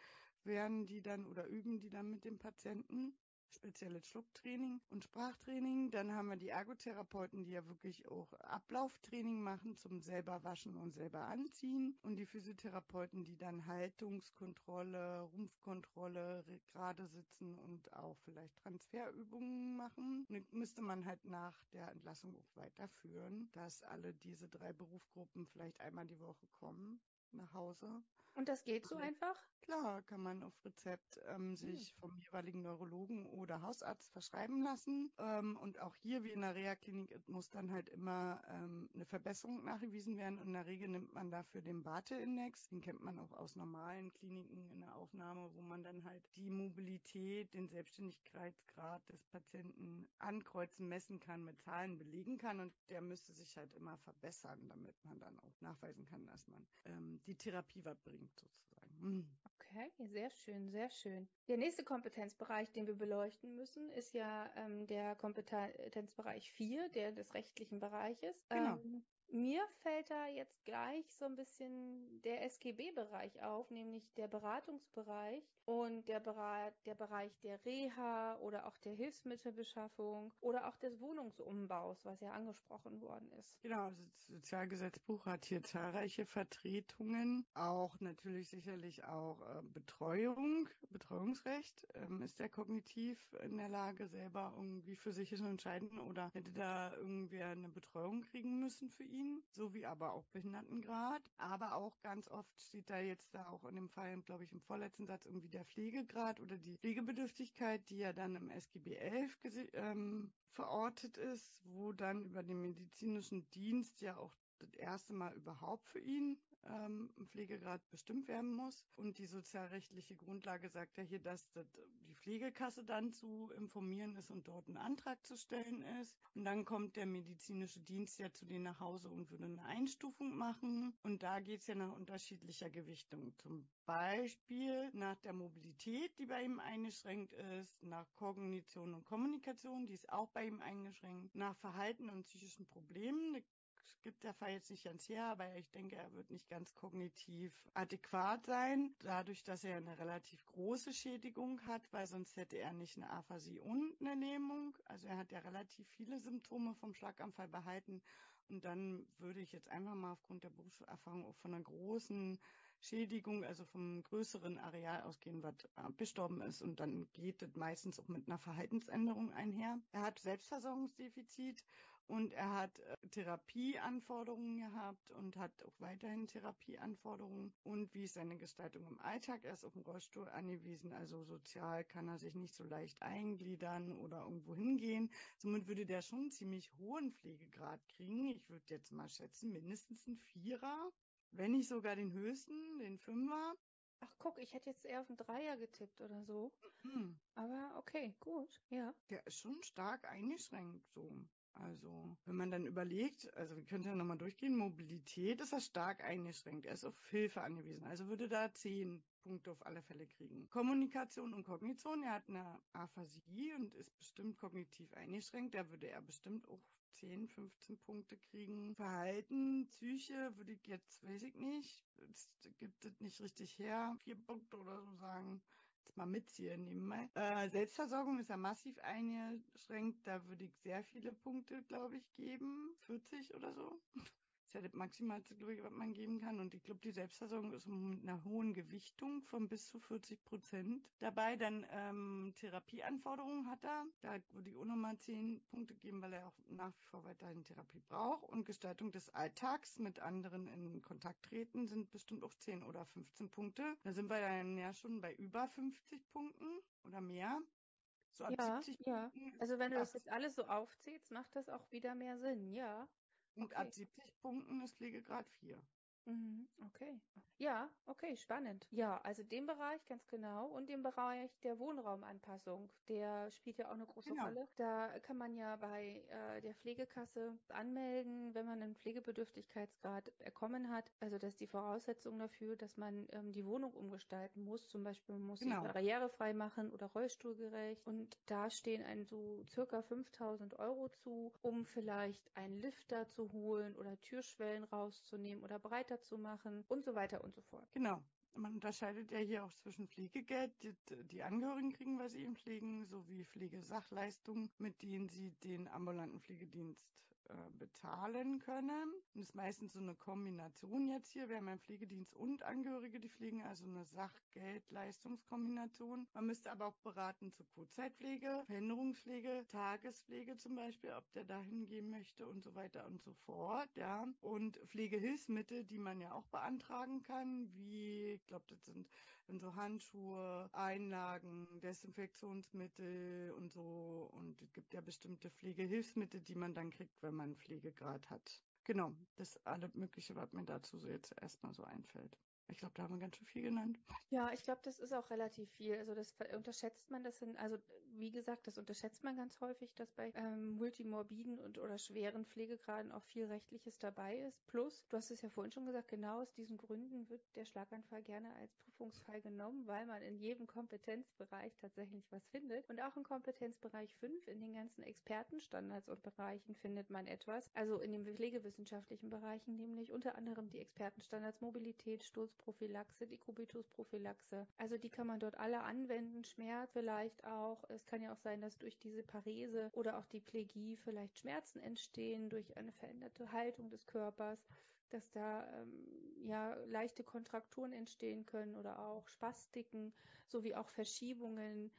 werden die dann oder üben die dann mit dem Patienten spezielles Schlucktraining und Sprachtraining. Dann haben wir die Ergotherapeuten, die ja wirklich auch Ablauftraining machen zum selber waschen und selber anziehen. Und die Physiotherapeuten, die dann Haltungskontrolle, Rumpfkontrolle, gerade sitzen und auch vielleicht Transferübungen machen. Und müsste man halt nach der Entlassung auch weiterführen, dass alle diese drei Berufsgruppen vielleicht einmal die Woche kommen nach Hause. Und das geht so einfach? Klar, kann man auf Rezept ähm, hm. sich vom jeweiligen Neurologen oder Hausarzt verschreiben lassen. Ähm, und auch hier, wie in der Reha-Klinik, muss dann halt immer ähm, eine Verbesserung nachgewiesen werden. Und in der Regel nimmt man dafür den Barte-Index. Den kennt man auch aus normalen Kliniken in der Aufnahme, wo man dann halt die Mobilität, den Selbstständigkeitsgrad des Patienten ankreuzen, messen kann, mit Zahlen belegen kann. Und der müsste sich halt immer verbessern, damit man dann auch nachweisen kann, dass man ähm, die Therapie was bringt, sozusagen. Hm. Okay, sehr schön, sehr schön. Der nächste Kompetenzbereich, den wir beleuchten müssen, ist ja ähm, der Kompetenzbereich 4, der des rechtlichen Bereiches. Genau. Ähm, mir fällt da jetzt gleich so ein bisschen der SGB-Bereich auf, nämlich der Beratungsbereich und der, Berat, der Bereich der Reha oder auch der Hilfsmittelbeschaffung oder auch des Wohnungsumbaus, was ja angesprochen worden ist. Genau, das Sozialgesetzbuch hat hier zahlreiche Vertretungen, auch natürlich sicherlich auch äh, Betreuung, Betreuungsrecht. Ähm, ist der kognitiv in der Lage, selber irgendwie für sich zu entscheiden oder hätte da irgendwer eine Betreuung kriegen müssen für ihn? Medizin sowie aber auch Behindertengrad. Aber auch ganz oft steht da jetzt da auch in dem Fall, glaube ich, im vorletzten Satz irgendwie der Pflegegrad oder die Pflegebedürftigkeit, die ja dann im SGB 11 ähm, verortet ist, wo dann über den medizinischen Dienst ja auch das erste Mal überhaupt für ihn ähm, Pflegegrad bestimmt werden muss. Und die sozialrechtliche Grundlage sagt ja hier, dass das, die Pflegekasse dann zu informieren ist und dort einen Antrag zu stellen ist. Und dann kommt der medizinische Dienst ja zu denen nach Hause und würde eine Einstufung machen. Und da geht es ja nach unterschiedlicher Gewichtung. Zum Beispiel nach der Mobilität, die bei ihm eingeschränkt ist, nach Kognition und Kommunikation, die ist auch bei ihm eingeschränkt, nach Verhalten und psychischen Problemen, gibt der Fall jetzt nicht ganz her, aber ich denke, er wird nicht ganz kognitiv adäquat sein, dadurch, dass er eine relativ große Schädigung hat, weil sonst hätte er nicht eine Aphasie und eine Lähmung. Also er hat ja relativ viele Symptome vom Schlaganfall behalten. Und dann würde ich jetzt einfach mal aufgrund der Berufserfahrung auch von einer großen Schädigung, also vom größeren Areal ausgehen, was abgestorben ist. Und dann geht das meistens auch mit einer Verhaltensänderung einher. Er hat Selbstversorgungsdefizit und er hat äh, Therapieanforderungen gehabt und hat auch weiterhin Therapieanforderungen. Und wie ist seine Gestaltung im Alltag? Er ist auf dem Rollstuhl angewiesen, also sozial kann er sich nicht so leicht eingliedern oder irgendwo hingehen. Somit würde der schon einen ziemlich hohen Pflegegrad kriegen. Ich würde jetzt mal schätzen, mindestens ein Vierer, wenn nicht sogar den höchsten, den Fünfer. Ach guck, ich hätte jetzt eher auf einen Dreier getippt oder so. Mhm. Aber okay, gut, ja. Der ist schon stark eingeschränkt so. Also, wenn man dann überlegt, also wir können ja nochmal durchgehen, Mobilität ist er stark eingeschränkt. Er ist auf Hilfe angewiesen. Also würde da zehn Punkte auf alle Fälle kriegen. Kommunikation und Kognition, er hat eine Aphasie und ist bestimmt kognitiv eingeschränkt. Da würde er bestimmt auch 10, 15 Punkte kriegen. Verhalten, Psyche würde ich jetzt, weiß ich nicht, das gibt es nicht richtig her, vier Punkte oder so sagen mal mitziehen nebenbei. Äh, Selbstversorgung ist ja massiv eingeschränkt. Da würde ich sehr viele Punkte, glaube ich, geben. 40 oder so. Das ist ja das Maximalste, glaube ich, was man geben kann. Und ich glaube, die Selbstversorgung ist mit einer hohen Gewichtung von bis zu 40 Prozent. Dabei dann ähm, Therapieanforderungen hat er. Da würde ich auch nochmal 10 Punkte geben, weil er auch nach wie vor weiterhin Therapie braucht. Und Gestaltung des Alltags mit anderen in Kontakt treten sind bestimmt auch 10 oder 15 Punkte. Da sind wir dann ja schon bei über 50 Punkten oder mehr. So ab ja, 70 ja. Also wenn du das jetzt alles so aufzählst, macht das auch wieder mehr Sinn, ja. Und okay. ab 70 Punkten ist Pflegegrad 4. Mhm, okay. Ja, okay, spannend. Ja, also den Bereich ganz genau und den Bereich der Wohnraumanpassung, der spielt ja auch eine große genau. Rolle. Da kann man ja bei äh, der Pflegekasse anmelden, wenn man einen Pflegebedürftigkeitsgrad erkommen hat. Also das ist die Voraussetzung dafür, dass man ähm, die Wohnung umgestalten muss. Zum Beispiel muss genau. sie barrierefrei machen oder rollstuhlgerecht. Und da stehen einem so circa 5000 Euro zu, um vielleicht einen Lifter zu holen oder Türschwellen rauszunehmen oder breiter weiterzumachen und so weiter und so fort. Genau. Man unterscheidet ja hier auch zwischen Pflegegeld, die, die Angehörigen kriegen, weil sie ihn pflegen, sowie Pflegesachleistungen, mit denen sie den ambulanten Pflegedienst äh, bezahlen können. Und es ist meistens so eine Kombination jetzt hier. Wir haben einen Pflegedienst und Angehörige, die pflegen, also eine Sach-Geld-Leistungskombination. Man müsste aber auch beraten zu Kurzzeitpflege, Verhinderungspflege, Tagespflege zum Beispiel, ob der da hingehen möchte und so weiter und so fort, ja. Und Pflegehilfsmittel, die man ja auch beantragen kann, wie, ich glaube, das sind so Handschuhe, Einlagen, Desinfektionsmittel und so. Und es gibt ja bestimmte Pflegehilfsmittel, die man dann kriegt, wenn man Pflegegrad hat. Genau, das ist alles Mögliche, was mir dazu so jetzt erstmal so einfällt. Ich glaube, da haben wir ganz schön viel genannt. Ja, ich glaube, das ist auch relativ viel. Also das unterschätzt man, das sind, also wie gesagt, das unterschätzt man ganz häufig, dass bei ähm, multimorbiden und oder schweren Pflegegraden auch viel Rechtliches dabei ist. Plus, du hast es ja vorhin schon gesagt, genau aus diesen Gründen wird der Schlaganfall gerne als Prüfungsfall genommen, weil man in jedem Kompetenzbereich tatsächlich was findet. Und auch im Kompetenzbereich 5, in den ganzen Expertenstandards und Bereichen findet man etwas. Also in den pflegewissenschaftlichen Bereichen, nämlich unter anderem die Expertenstandards Mobilität, Sturzprophylaxe, Dekubitusprophylaxe. Also die kann man dort alle anwenden, Schmerz vielleicht auch. Es kann ja auch sein, dass durch diese Parese oder auch die Plegie vielleicht Schmerzen entstehen durch eine veränderte Haltung des Körpers dass da ähm, ja leichte Kontrakturen entstehen können oder auch Spastiken sowie auch Verschiebungen.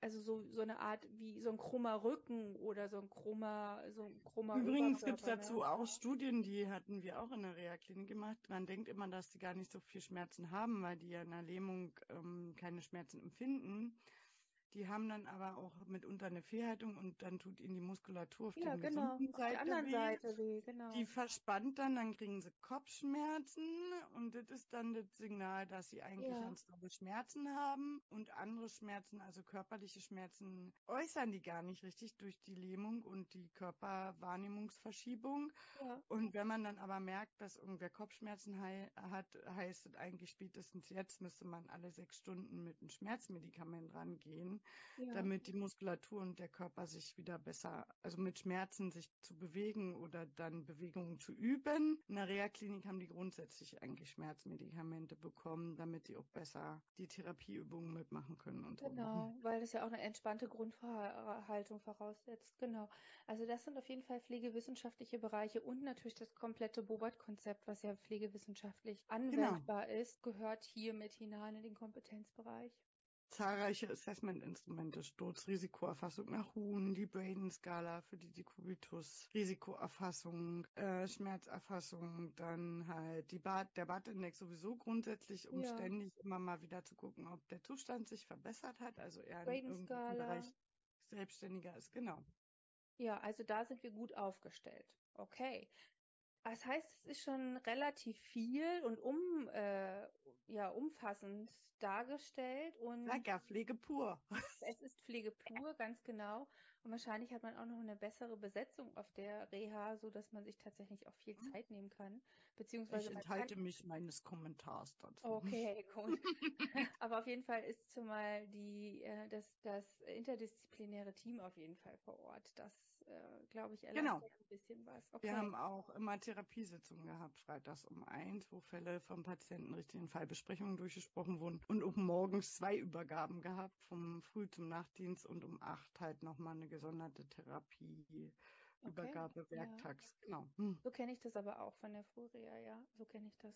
Also so, so eine Art wie so ein krummer Rücken oder so ein krummer, so ein krummer Übrigens gibt es dazu ne? auch Studien, die hatten wir auch in der Reha-Klinik gemacht. Man denkt immer, dass die gar nicht so viel Schmerzen haben, weil die ja in der Lähmung ähm, keine Schmerzen empfinden. Die haben dann aber auch mitunter eine Fehlhaltung und dann tut ihnen die Muskulatur auf ja, der genau, auf Seite, Seite, weh. Seite weh. Genau. Die verspannt dann, dann kriegen sie Kopfschmerzen und das ist dann das Signal, dass sie eigentlich Ja. ganz dolle Schmerzen haben und andere Schmerzen, also körperliche Schmerzen, äußern die gar nicht richtig durch die Lähmung und die Körperwahrnehmungsverschiebung. Ja. Und wenn man dann aber merkt, dass irgendwer Kopfschmerzen hei hat, heißt es eigentlich spätestens jetzt müsste man alle sechs Stunden mit einem Schmerzmedikament rangehen, Ja. damit die Muskulatur und der Körper sich wieder besser, also mit Schmerzen sich zu bewegen oder dann Bewegungen zu üben. In der Reha-Klinik haben die grundsätzlich eigentlich Schmerzmedikamente bekommen, damit die auch besser die Therapieübungen mitmachen können und so. Genau, weil das ja auch eine entspannte Grundhaltung voraussetzt. Genau. Also das sind auf jeden Fall pflegewissenschaftliche Bereiche und natürlich das komplette Bobat-Konzept, was ja pflegewissenschaftlich anwendbar ist, gehört hier mit hinein in den Kompetenzbereich. Zahlreiche Assessment-Instrumente, Sturzrisikoerfassung nach Huhn, die Braden-Skala für die Dekubitus, Risikoerfassung, äh, Schmerzerfassung, dann halt die Bad, der Bad-Index sowieso grundsätzlich, um Ja. ständig immer mal wieder zu gucken, ob der Zustand sich verbessert hat, also eher in Braden-Skala. Bereich selbstständiger ist, genau. Ja, also da sind wir gut aufgestellt. Okay. Das heißt, es ist schon relativ viel und um, äh, ja, umfassend dargestellt und Lecker, Pflege pur. es ist Pflege pur, ganz genau. Und wahrscheinlich hat man auch noch eine bessere Besetzung auf der Reha, so dass man sich tatsächlich auch viel Zeit nehmen kann. Beziehungsweise Ich man kann enthalte mich meines Kommentars dazu. Okay, gut. Aber auf jeden Fall ist zumal die, äh, das, das interdisziplinäre Team auf jeden Fall vor Ort. Das, äh, glaube ich, Genau. erleichtert ein bisschen was. Okay. Wir haben auch immer Therapiesitzungen gehabt, freitags um eins, wo Fälle vom Patienten richtig in Fallbesprechungen durchgesprochen wurden und auch morgens zwei Übergaben gehabt, vom Früh zum Nachtdienst und um acht halt nochmal eine gesonderte Therapieübergabe Okay, ja. werktags. Genau. Hm. So kenne ich das aber auch von der Frühreha, ja. So kenne ich das.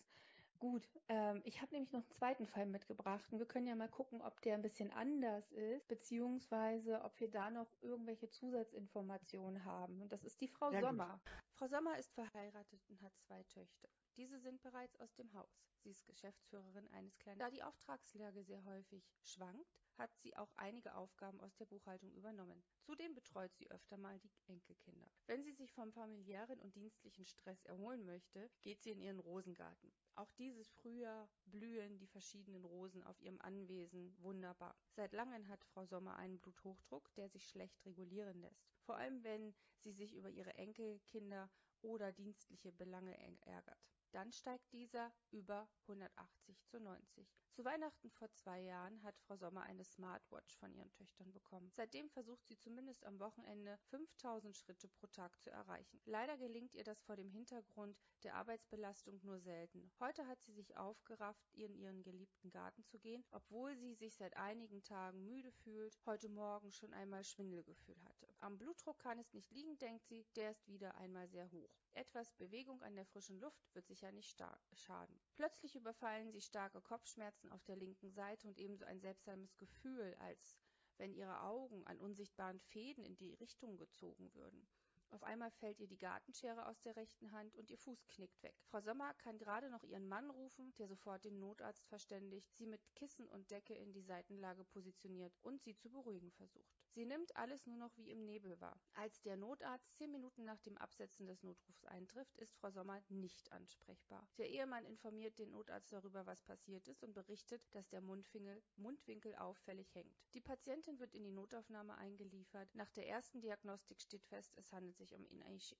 Gut, ähm, ich habe nämlich noch einen zweiten Fall mitgebracht und wir können ja mal gucken, ob der ein bisschen anders ist, beziehungsweise ob wir da noch irgendwelche Zusatzinformationen haben. Und das ist die Frau Sehr gut. Sommer. Frau Sommer ist verheiratet und hat zwei Töchter. Diese sind bereits aus dem Haus. Sie ist Geschäftsführerin eines kleinen. Da die Auftragslage sehr häufig schwankt, hat sie auch einige Aufgaben aus der Buchhaltung übernommen. Zudem betreut sie öfter mal die Enkelkinder. Wenn sie sich vom familiären und dienstlichen Stress erholen möchte, geht sie in ihren Rosengarten. Auch dieses Frühjahr blühen die verschiedenen Rosen auf ihrem Anwesen wunderbar. Seit langem hat Frau Sommer einen Bluthochdruck, der sich schlecht regulieren lässt. Vor allem wenn sie sich über ihre Enkelkinder oder dienstliche Belange ärgert. Dann steigt dieser über 180 zu 90. Zu Weihnachten vor zwei Jahren hat Frau Sommer eine Smartwatch von ihren Töchtern bekommen. Seitdem versucht sie zumindest am Wochenende 5000 Schritte pro Tag zu erreichen. Leider gelingt ihr das vor dem Hintergrund der Arbeitsbelastung nur selten. Heute hat sie sich aufgerafft, in ihren geliebten Garten zu gehen, obwohl sie sich seit einigen Tagen müde fühlt, heute Morgen schon einmal Schwindelgefühl hatte. Am Blutdruck kann es nicht liegen, denkt sie, der ist wieder einmal sehr hoch. Etwas Bewegung an der frischen Luft wird sicher nicht schaden. Plötzlich überfallen sie starke Kopfschmerzen auf der linken Seite und ebenso ein seltsames Gefühl, als wenn ihre Augen an unsichtbaren Fäden in die Richtung gezogen würden. Auf einmal fällt ihr die Gartenschere aus der rechten Hand und ihr Fuß knickt weg. Frau Sommer kann gerade noch ihren Mann rufen, der sofort den Notarzt verständigt, sie mit Kissen und Decke in die Seitenlage positioniert und sie zu beruhigen versucht. Sie nimmt alles nur noch wie im Nebel wahr. Als der Notarzt zehn Minuten nach dem Absetzen des Notrufs eintrifft, ist Frau Sommer nicht ansprechbar. Der Ehemann informiert den Notarzt darüber, was passiert ist und berichtet, dass der Mundwinkel, Mundwinkel auffällig hängt. Die Patientin wird in die Notaufnahme eingeliefert. Nach der ersten Diagnostik steht fest, es handelt sich um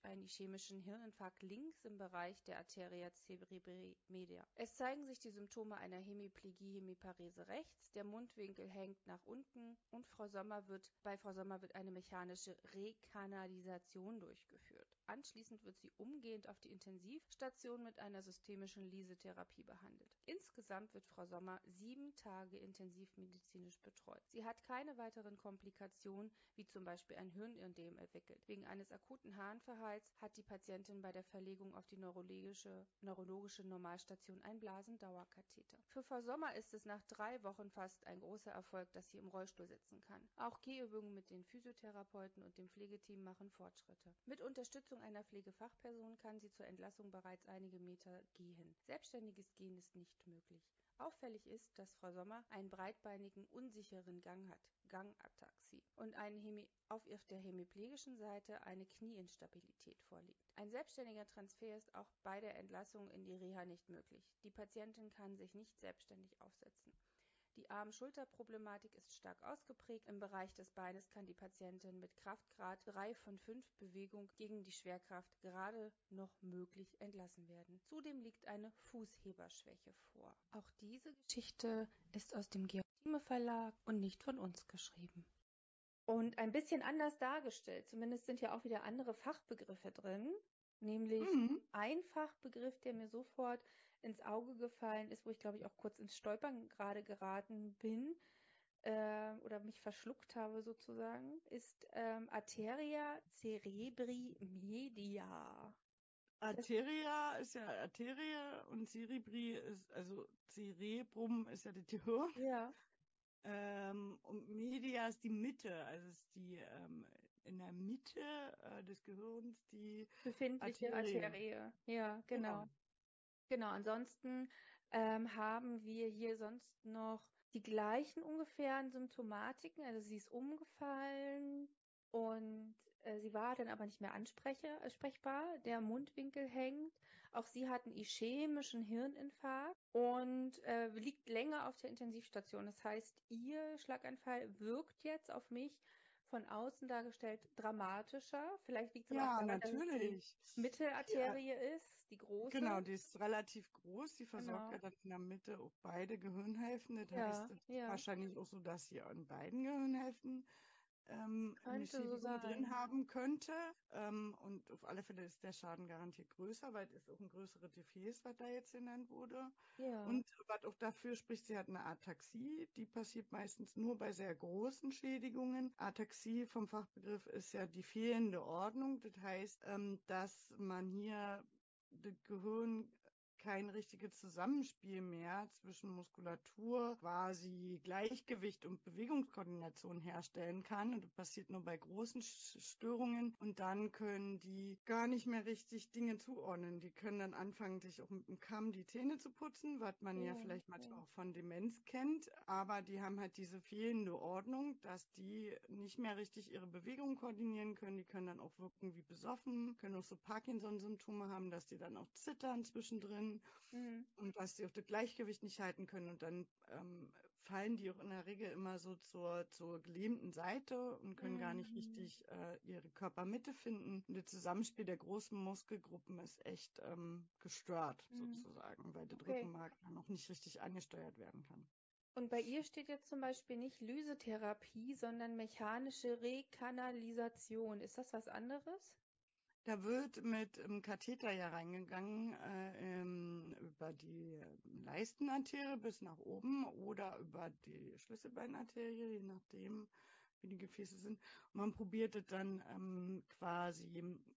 einen ischämischen Hirninfarkt links im Bereich der Arteria cerebri media. Es zeigen sich die Symptome einer Hemiplegie, Hemiparese rechts, der Mundwinkel hängt nach unten und Frau Sommer wird bei Frau Sommer wird eine mechanische Rekanalisation durchgeführt. Anschließend wird sie umgehend auf die Intensivstation mit einer systemischen Lysetherapie behandelt. Insgesamt wird Frau Sommer sieben Tage intensivmedizinisch betreut. Sie hat keine weiteren Komplikationen, wie zum Beispiel ein Hirnödem entwickelt. Wegen eines akuten Harnverhalts hat die Patientin bei der Verlegung auf die neurologische, neurologische Normalstation ein Blasendauerkatheter. Für Frau Sommer ist es nach drei Wochen fast ein großer Erfolg, dass sie im Rollstuhl sitzen kann. Auch Gehübungen Übungen mit den Physiotherapeuten und dem Pflegeteam machen Fortschritte. Mit Unterstützung einer Pflegefachperson kann sie zur Entlassung bereits einige Meter gehen. Selbstständiges Gehen ist nicht möglich. Auffällig ist, dass Frau Sommer einen breitbeinigen, unsicheren Gang hat, Gangataxie, und Hemi auf der hemiplegischen Seite eine Knieinstabilität vorliegt. Ein selbstständiger Transfer ist auch bei der Entlassung in die Reha nicht möglich. Die Patientin kann sich nicht selbstständig aufsetzen. Die Arm-Schulter-Problematik ist stark ausgeprägt. Im Bereich des Beines kann die Patientin mit Kraftgrad 3 von 5 Bewegung gegen die Schwerkraft gerade noch möglich entlassen werden. Zudem liegt eine Fußheberschwäche vor. Auch diese Geschichte ist aus dem Georg Verlag und nicht von uns geschrieben. Und ein bisschen anders dargestellt. Zumindest sind ja auch wieder andere Fachbegriffe drin. Nämlich mhm. ein Fachbegriff, der mir sofort ins Auge gefallen ist, wo ich glaube ich auch kurz ins Stolpern gerade geraten bin äh, oder mich verschluckt habe sozusagen, ist ähm, Arteria cerebri media. Arteria ist ja Arteria und Cerebri ist, also Cerebrum ist ja das Gehirn. Ja. Ähm, und Media ist die Mitte, also ist die ähm, in der Mitte äh, des Gehirns die befindliche Arterie. Arterie. Ja, genau. genau. Genau, ansonsten ähm, haben wir hier sonst noch die gleichen ungefähren Symptomatiken. Also sie ist umgefallen und äh, sie war dann aber nicht mehr ansprechbar. Der Mundwinkel hängt. Auch sie hat einen ischämischen Hirninfarkt und äh, liegt länger auf der Intensivstation. Das heißt, ihr Schlaganfall wirkt jetzt auf mich von außen dargestellt dramatischer. Vielleicht liegt es ja, daran, natürlich. dass es die Mittelarterie ja. ist die große. Genau, die ist relativ groß. Die versorgt genau. ja dann in der Mitte auch beide Gehirnhälften. Das ja, heißt, das ja. wahrscheinlich auch so, dass sie an beiden Gehirnhälften ähm, eine Schädigung so drin haben könnte. Ähm, und auf alle Fälle ist der Schaden garantiert größer, weil es ist auch ein größeres Gefäß, was da jetzt genannt wurde. Ja. Und was auch dafür spricht, sie hat eine Ataxie. Die passiert meistens nur bei sehr großen Schädigungen. Ataxie vom Fachbegriff ist ja die fehlende Ordnung. Das heißt, ähm, dass man hier das Gehirn kein richtiges Zusammenspiel mehr zwischen Muskulatur, quasi Gleichgewicht und Bewegungskoordination herstellen kann. Und das passiert nur bei großen Störungen. Und dann können die gar nicht mehr richtig Dinge zuordnen. Die können dann anfangen, sich auch mit dem Kamm die Zähne zu putzen, was man ja, ja vielleicht manchmal ja. auch von Demenz kennt. Aber die haben halt diese fehlende Ordnung, dass die nicht mehr richtig ihre Bewegungen koordinieren können. Die können dann auch wirken wie besoffen, können auch so Parkinson-Symptome haben, dass die dann auch zittern zwischendrin mhm. und dass sie auch das Gleichgewicht nicht halten können und dann ähm, fallen die auch in der Regel immer so zur, zur gelähmten Seite und können mhm. gar nicht mhm. richtig äh, ihre Körpermitte finden. Und das Zusammenspiel der großen Muskelgruppen ist echt ähm, gestört mhm. sozusagen, weil der okay. Rückenmark dann noch nicht richtig angesteuert werden kann. Und bei ihr steht jetzt zum Beispiel nicht Lysetherapie, sondern mechanische Rekanalisation. Ist das was anderes? Da wird mit einem Katheter ja reingegangen äh, ähm, über die Leistenarterie bis nach oben oder über die Schlüsselbeinarterie, je nachdem, wie die Gefäße sind. Und man probiert es dann ähm, quasi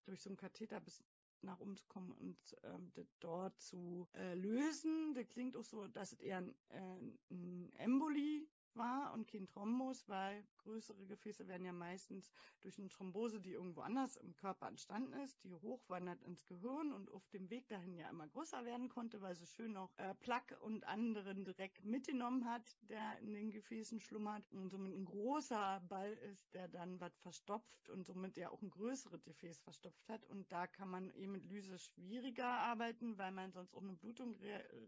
durch so einen Katheter bis nach oben zu kommen und ähm, das dort zu äh, lösen. Das klingt auch so, dass es eher ein, äh, ein Emboli war und kein Thrombus, weil größere Gefäße werden ja meistens durch eine Thrombose, die irgendwo anders im Körper entstanden ist, die hochwandert ins Gehirn und auf dem Weg dahin ja immer größer werden konnte, weil sie schön noch äh, Plaque und anderen Dreck mitgenommen hat, der in den Gefäßen schlummert. Und somit ein großer Ball ist, der dann was verstopft und somit ja auch ein größeres Gefäß verstopft hat. Und da kann man eben mit Lyse schwieriger arbeiten, weil man sonst auch eine Blutung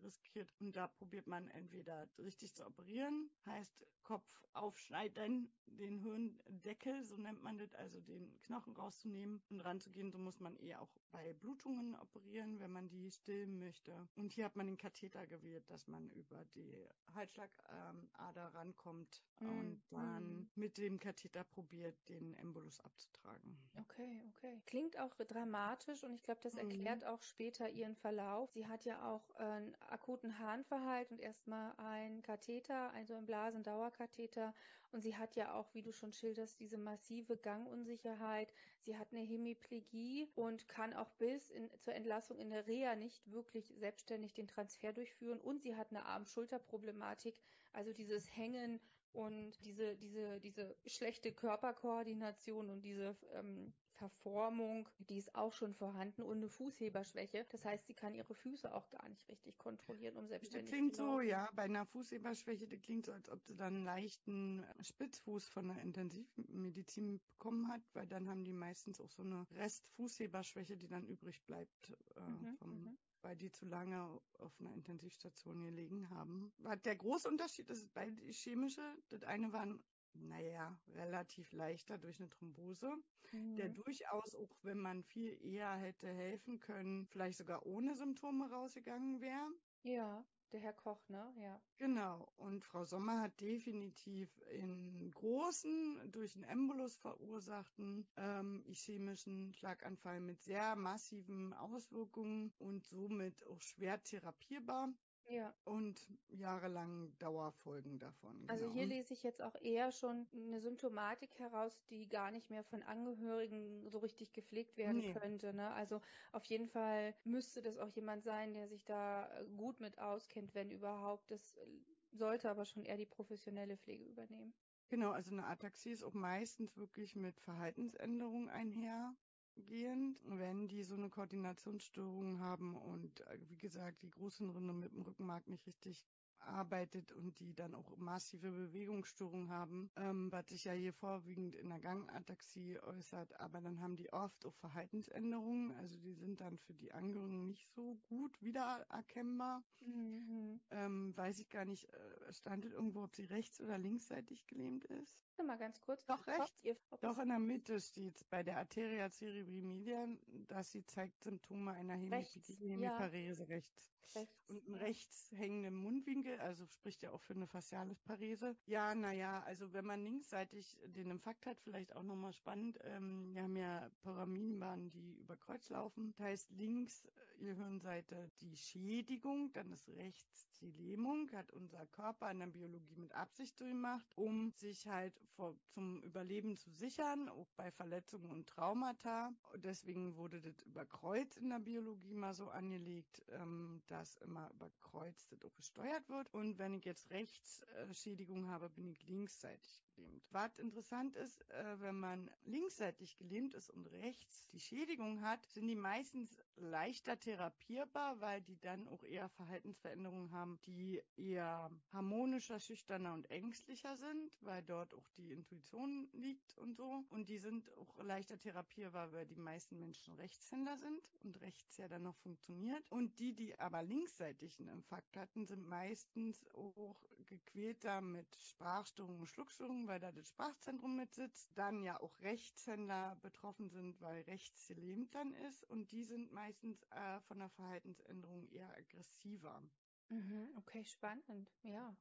riskiert. Und da probiert man entweder richtig zu operieren, heißt Kopf aufschneiden den Hirndeckel, so nennt man das, also den Knochen rauszunehmen und ranzugehen. So muss man eher auch bei Blutungen operieren, wenn man die stillen möchte. Und hier hat man den Katheter gewählt, dass man über die Halsschlagader rankommt mm, und dann mm. mit dem Katheter probiert, den Embolus abzutragen. Okay, okay. Klingt auch dramatisch und ich glaube, das mhm. erklärt auch später ihren Verlauf. Sie hat ja auch einen akuten Harnverhalt und erstmal einen Katheter, also einen Blasendauerkatheter und sie hat ja auch, wie du schon schilderst, diese massive Gangunsicherheit. Sie hat eine Hemiplegie und kann auch bis in, zur Entlassung in der Reha nicht wirklich selbstständig den Transfer durchführen. Und sie hat eine Arm-Schulter-Problematik, also dieses Hängen und diese, diese, diese schlechte Körperkoordination und diese ähm, Verformung, die ist auch schon vorhanden und eine Fußheberschwäche. Das heißt, sie kann ihre Füße auch gar nicht richtig kontrollieren, um selbstständig zu Das klingt so, ja, bei einer Fußheberschwäche, das klingt so, als ob sie dann einen leichten Spitzfuß von der Intensivmedizin bekommen hat, weil dann haben die meistens auch so eine Restfußheberschwäche, die dann übrig bleibt äh, mhm, vom, mhm weil die zu lange auf einer Intensivstation gelegen haben. Der große Unterschied ist bei die chemische. Das eine war ein naja, relativ leichter durch eine Thrombose, mhm. der durchaus, auch wenn man viel eher hätte helfen können, vielleicht sogar ohne Symptome rausgegangen wäre. Ja, der Herr Koch, ne? Ja. Genau. Und Frau Sommer hat definitiv in großen, durch einen Embolus verursachten ähm, ischämischen Schlaganfall mit sehr massiven Auswirkungen und somit auch schwer therapierbar. Ja. Und jahrelang Dauerfolgen davon. Also genau. hier lese ich jetzt auch eher schon eine Symptomatik heraus, die gar nicht mehr von Angehörigen so richtig gepflegt werden nee. könnte. Ne? Also auf jeden Fall müsste das auch jemand sein, der sich da äh, gut mit auskennt, wenn überhaupt. Das äh, sollte aber schon eher die professionelle Pflege übernehmen. Genau, also eine Ataxie ist auch meistens wirklich mit Verhaltensänderungen einher gehend, wenn die so eine Koordinationsstörung haben und äh, wie gesagt die Großhirnrinde mit dem Rückenmark nicht richtig arbeitet und die dann auch massive Bewegungsstörungen haben, ähm, was sich ja hier vorwiegend in der Gangataxie äußert, aber dann haben die oft auch Verhaltensänderungen, also die sind dann für die Angehörigen nicht so gut wiedererkennbar. Mhm. Ähm, weiß ich gar nicht, äh, stand irgendwo, ob sie rechts- oder linksseitig gelähmt ist? Mal ganz kurz. Doch rechts. Doch in der Mitte steht bei der Arteria cerebrimilia, dass sie zeigt Symptome einer Hemiparese rechts. Rechts. Und einen rechts hängenden Mundwinkel, also spricht ja auch für eine faciale Parese. Ja, naja, also wenn man linksseitig den Infarkt hat, vielleicht auch nochmal spannend, ähm, wir haben ja Pyramidenbahnen, die über Kreuz laufen. Das heißt links äh, Gehirnseite die Schädigung, dann ist rechts die Lähmung, hat unser Körper in der Biologie mit Absicht durchgemacht, um sich halt vor, zum Überleben zu sichern, auch bei Verletzungen und Traumata. Deswegen wurde das über Kreuz in der Biologie mal so angelegt, ähm, dass immer über Kreuz das auch gesteuert wird. Und wenn ich jetzt Rechtsschädigung habe, bin ich linksseitig gelähmt. Was interessant ist, äh, wenn man linksseitig gelähmt ist und rechts die Schädigung hat, sind die meistens leichter therapierbar, weil die dann auch eher Verhaltensveränderungen haben, die eher harmonischer, schüchterner und ängstlicher sind, weil dort auch die Intuition liegt und so. Und die sind auch leichter therapierbar, weil die meisten Menschen Rechtshänder sind und rechts ja dann noch funktioniert. Und die, die aber linksseitig einen Infarkt hatten, sind meistens auch gequälter mit Sprachstörungen und Schluckstörungen, weil da das Sprachzentrum mit sitzt. Dann ja auch Rechtshänder betroffen sind, weil rechts gelähmt dann ist. Und die sind meistens äh, von der Verhaltensänderung eher aggressiver. Mhm, okay, spannend, ja.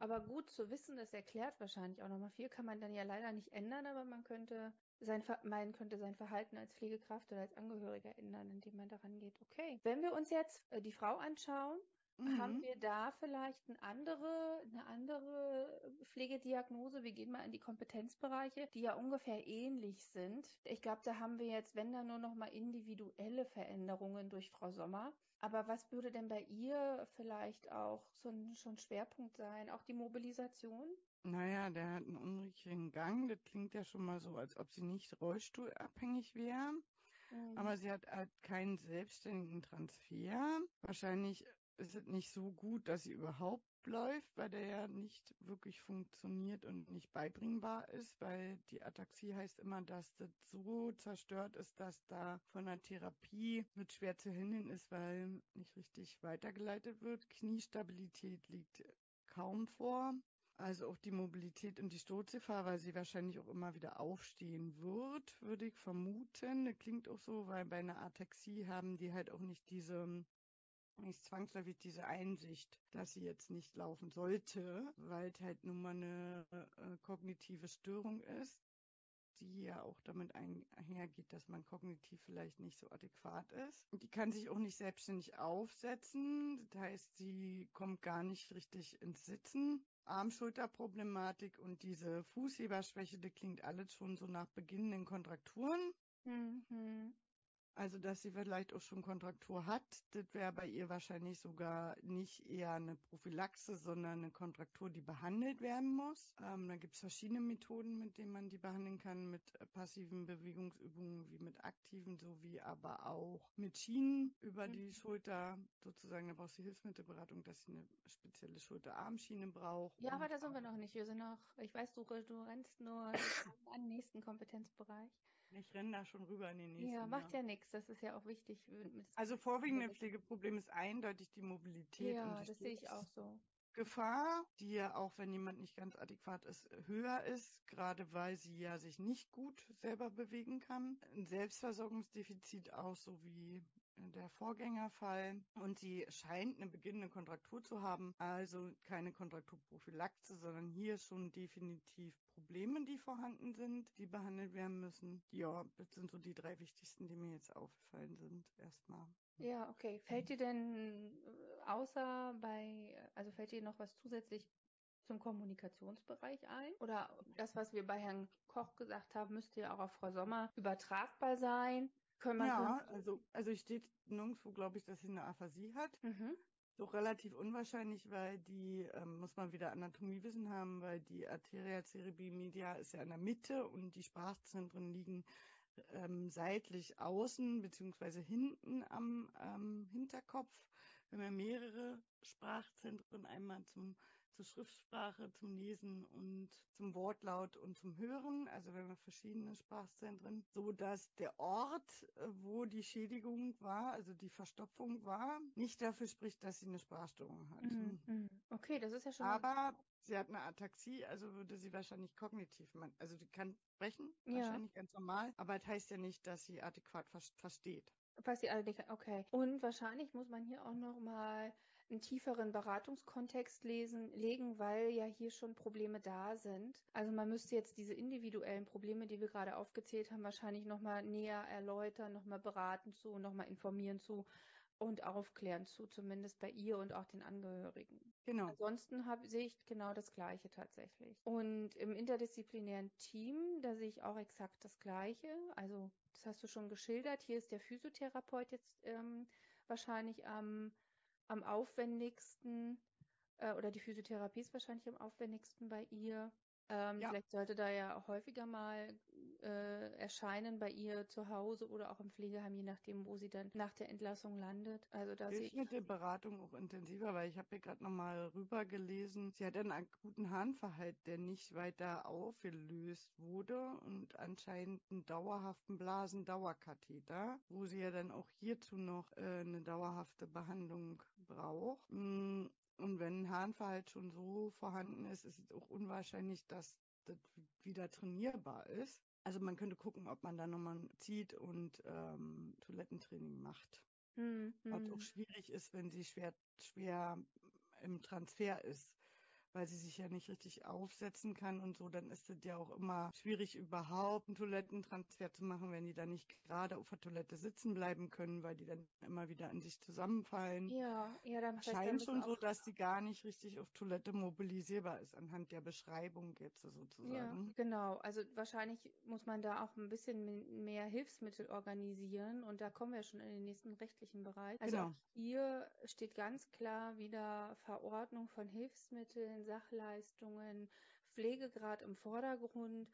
Aber gut zu wissen, das erklärt wahrscheinlich auch nochmal viel. Kann man dann ja leider nicht ändern, aber man könnte sein, man könnte sein Verhalten als Pflegekraft oder als Angehöriger ändern, indem man daran geht. Okay. Wenn wir uns jetzt äh, die Frau anschauen, mhm. haben wir da vielleicht eine andere, eine andere Pflegediagnose? Wir gehen mal in die Kompetenzbereiche, die ja ungefähr ähnlich sind. Ich glaube, da haben wir jetzt, wenn da nur noch mal individuelle Veränderungen durch Frau Sommer. Aber was würde denn bei ihr vielleicht auch so ein, schon Schwerpunkt sein? Auch die Mobilisation? Naja, der hat einen unruhigen Gang. Das klingt ja schon mal so, als ob sie nicht rollstuhlabhängig wäre. Mhm. Aber sie hat halt keinen selbstständigen Transfer. Wahrscheinlich ist es nicht so gut, dass sie überhaupt läuft, weil der ja nicht wirklich funktioniert und nicht beibringbar ist, weil die Ataxie heißt immer, dass das so zerstört ist, dass da von der Therapie mit schwer zu hindern ist, weil nicht richtig weitergeleitet wird. Kniestabilität liegt kaum vor. Also auch die Mobilität und die Sturzgefahr, weil sie wahrscheinlich auch immer wieder aufstehen wird, würde ich vermuten. Das klingt auch so, weil bei einer Ataxie haben die halt auch nicht diese nicht zwangsläufig diese Einsicht, dass sie jetzt nicht laufen sollte, weil es halt nun mal eine äh, kognitive Störung ist, die ja auch damit einhergeht, dass man kognitiv vielleicht nicht so adäquat ist. Die kann sich auch nicht selbstständig aufsetzen. Das heißt, sie kommt gar nicht richtig ins Sitzen. Arm-Schulter-Problematik und diese Fußheberschwäche, das klingt alles schon so nach beginnenden Kontrakturen. Mhm. Also, dass sie vielleicht auch schon Kontraktur hat, das wäre bei ihr wahrscheinlich sogar nicht eher eine Prophylaxe, sondern eine Kontraktur, die behandelt werden muss. Ähm, da gibt es verschiedene Methoden, mit denen man die behandeln kann, mit passiven Bewegungsübungen wie mit aktiven, sowie aber auch mit Schienen über mhm. die Schulter. Sozusagen, da brauchst du Hilfsmittelberatung, dass sie eine spezielle Schulterarmschiene braucht. Ja, aber da sind wir noch nicht. Wir sind noch, ich weiß, du, du rennst nur an den nächsten Kompetenzbereich. Ich renne da schon rüber in den nächsten. Ja, macht ja, nichts. Das ist ja auch wichtig. Also vorwiegende Pflegeproblem ist eindeutig die Mobilität. Ja, das sehe ich auch so. Gefahr, die ja auch, wenn jemand nicht ganz adäquat ist, höher ist, gerade weil sie ja sich nicht gut selber bewegen kann. Ein Selbstversorgungsdefizit auch so wie der Vorgängerfall und sie scheint eine beginnende Kontraktur zu haben, also keine Kontrakturprophylaxe, sondern hier schon definitiv Probleme, die vorhanden sind, die behandelt werden müssen. Ja, das sind so die drei wichtigsten, die mir jetzt aufgefallen sind erstmal. Ja, okay. Fällt dir denn äh, außer bei, also fällt dir noch was zusätzlich zum Kommunikationsbereich ein? Oder das, was wir bei Herrn Koch gesagt haben, müsste ja auch auf Frau Sommer übertragbar sein? Können ja, also, also steht nirgendwo, glaube ich, dass sie eine Aphasie hat. Mhm. Doch relativ unwahrscheinlich, weil die, ähm, muss man wieder Anatomiewissen haben, weil die Arteria cerebri media ist ja in der Mitte und die Sprachzentren liegen ähm, seitlich außen beziehungsweise hinten am ähm, Hinterkopf. Wir haben ja mehrere Sprachzentren, einmal zum zur Schriftsprache, zum Lesen und zum Wortlaut und zum Hören. Also wir haben verschiedene Sprachzentren, so dass der Ort, äh, wo die Schädigung war, also die Verstopfung war, nicht dafür spricht, dass sie eine Sprachstörung hat. Mhm. mhm. Okay, das ist ja schon. Aber sie hat eine Ataxie, also würde sie wahrscheinlich kognitiv, also die kann sprechen, ja. wahrscheinlich ganz normal, aber das heißt ja nicht, dass sie adäquat versteht. Was sie adäquat, okay. Und wahrscheinlich muss man hier auch noch mal einen tieferen Beratungskontext lesen, legen, weil ja hier schon Probleme da sind. Also man müsste jetzt diese individuellen Probleme, die wir gerade aufgezählt haben, wahrscheinlich nochmal näher erläutern, nochmal beraten zu, nochmal informieren zu und aufklären zu, zumindest bei ihr und auch den Angehörigen. Genau. Ansonsten hab, sehe ich genau das Gleiche tatsächlich. Und im interdisziplinären Team, da sehe ich auch exakt das Gleiche. Also das hast du schon geschildert. Hier ist der Physiotherapeut jetzt ähm, wahrscheinlich am am aufwendigsten äh, oder die Physiotherapie ist wahrscheinlich am aufwendigsten bei ihr. Ähm, ja. Vielleicht sollte da ja auch häufiger mal äh, erscheinen bei ihr zu Hause oder auch im Pflegeheim, je nachdem, wo sie dann nach der Entlassung landet. Also da ich mit der Beratung auch intensiver, weil ich habe hier gerade nochmal rüber gelesen. Sie hat einen akuten Harnverhalt, der nicht weiter aufgelöst wurde und anscheinend einen dauerhaften Blasendauerkatheter, wo sie ja dann auch hierzu noch äh, eine dauerhafte Behandlung braucht. Hm, Und wenn ein Harnverhalt schon so vorhanden ist, ist es auch unwahrscheinlich, dass das wieder trainierbar ist. Also man könnte gucken, ob man da nochmal zieht und ähm, Toilettentraining macht. Mhm. Was auch schwierig ist, wenn sie schwer, schwer im Transfer ist weil sie sich ja nicht richtig aufsetzen kann und so, dann ist es ja auch immer schwierig, überhaupt einen Toilettentransfer zu machen, wenn die dann nicht gerade auf der Toilette sitzen bleiben können, weil die dann immer wieder in sich zusammenfallen. Ja, ja, dann scheint schon so, dass die gar nicht richtig auf Toilette mobilisierbar ist, anhand der Beschreibung jetzt sozusagen. Ja, genau. Also wahrscheinlich muss man da auch ein bisschen mehr Hilfsmittel organisieren und da kommen wir schon in den nächsten rechtlichen Bereich. Also genau. hier steht ganz klar wieder Verordnung von Hilfsmitteln, Sachleistungen, Pflegegrad im Vordergrund.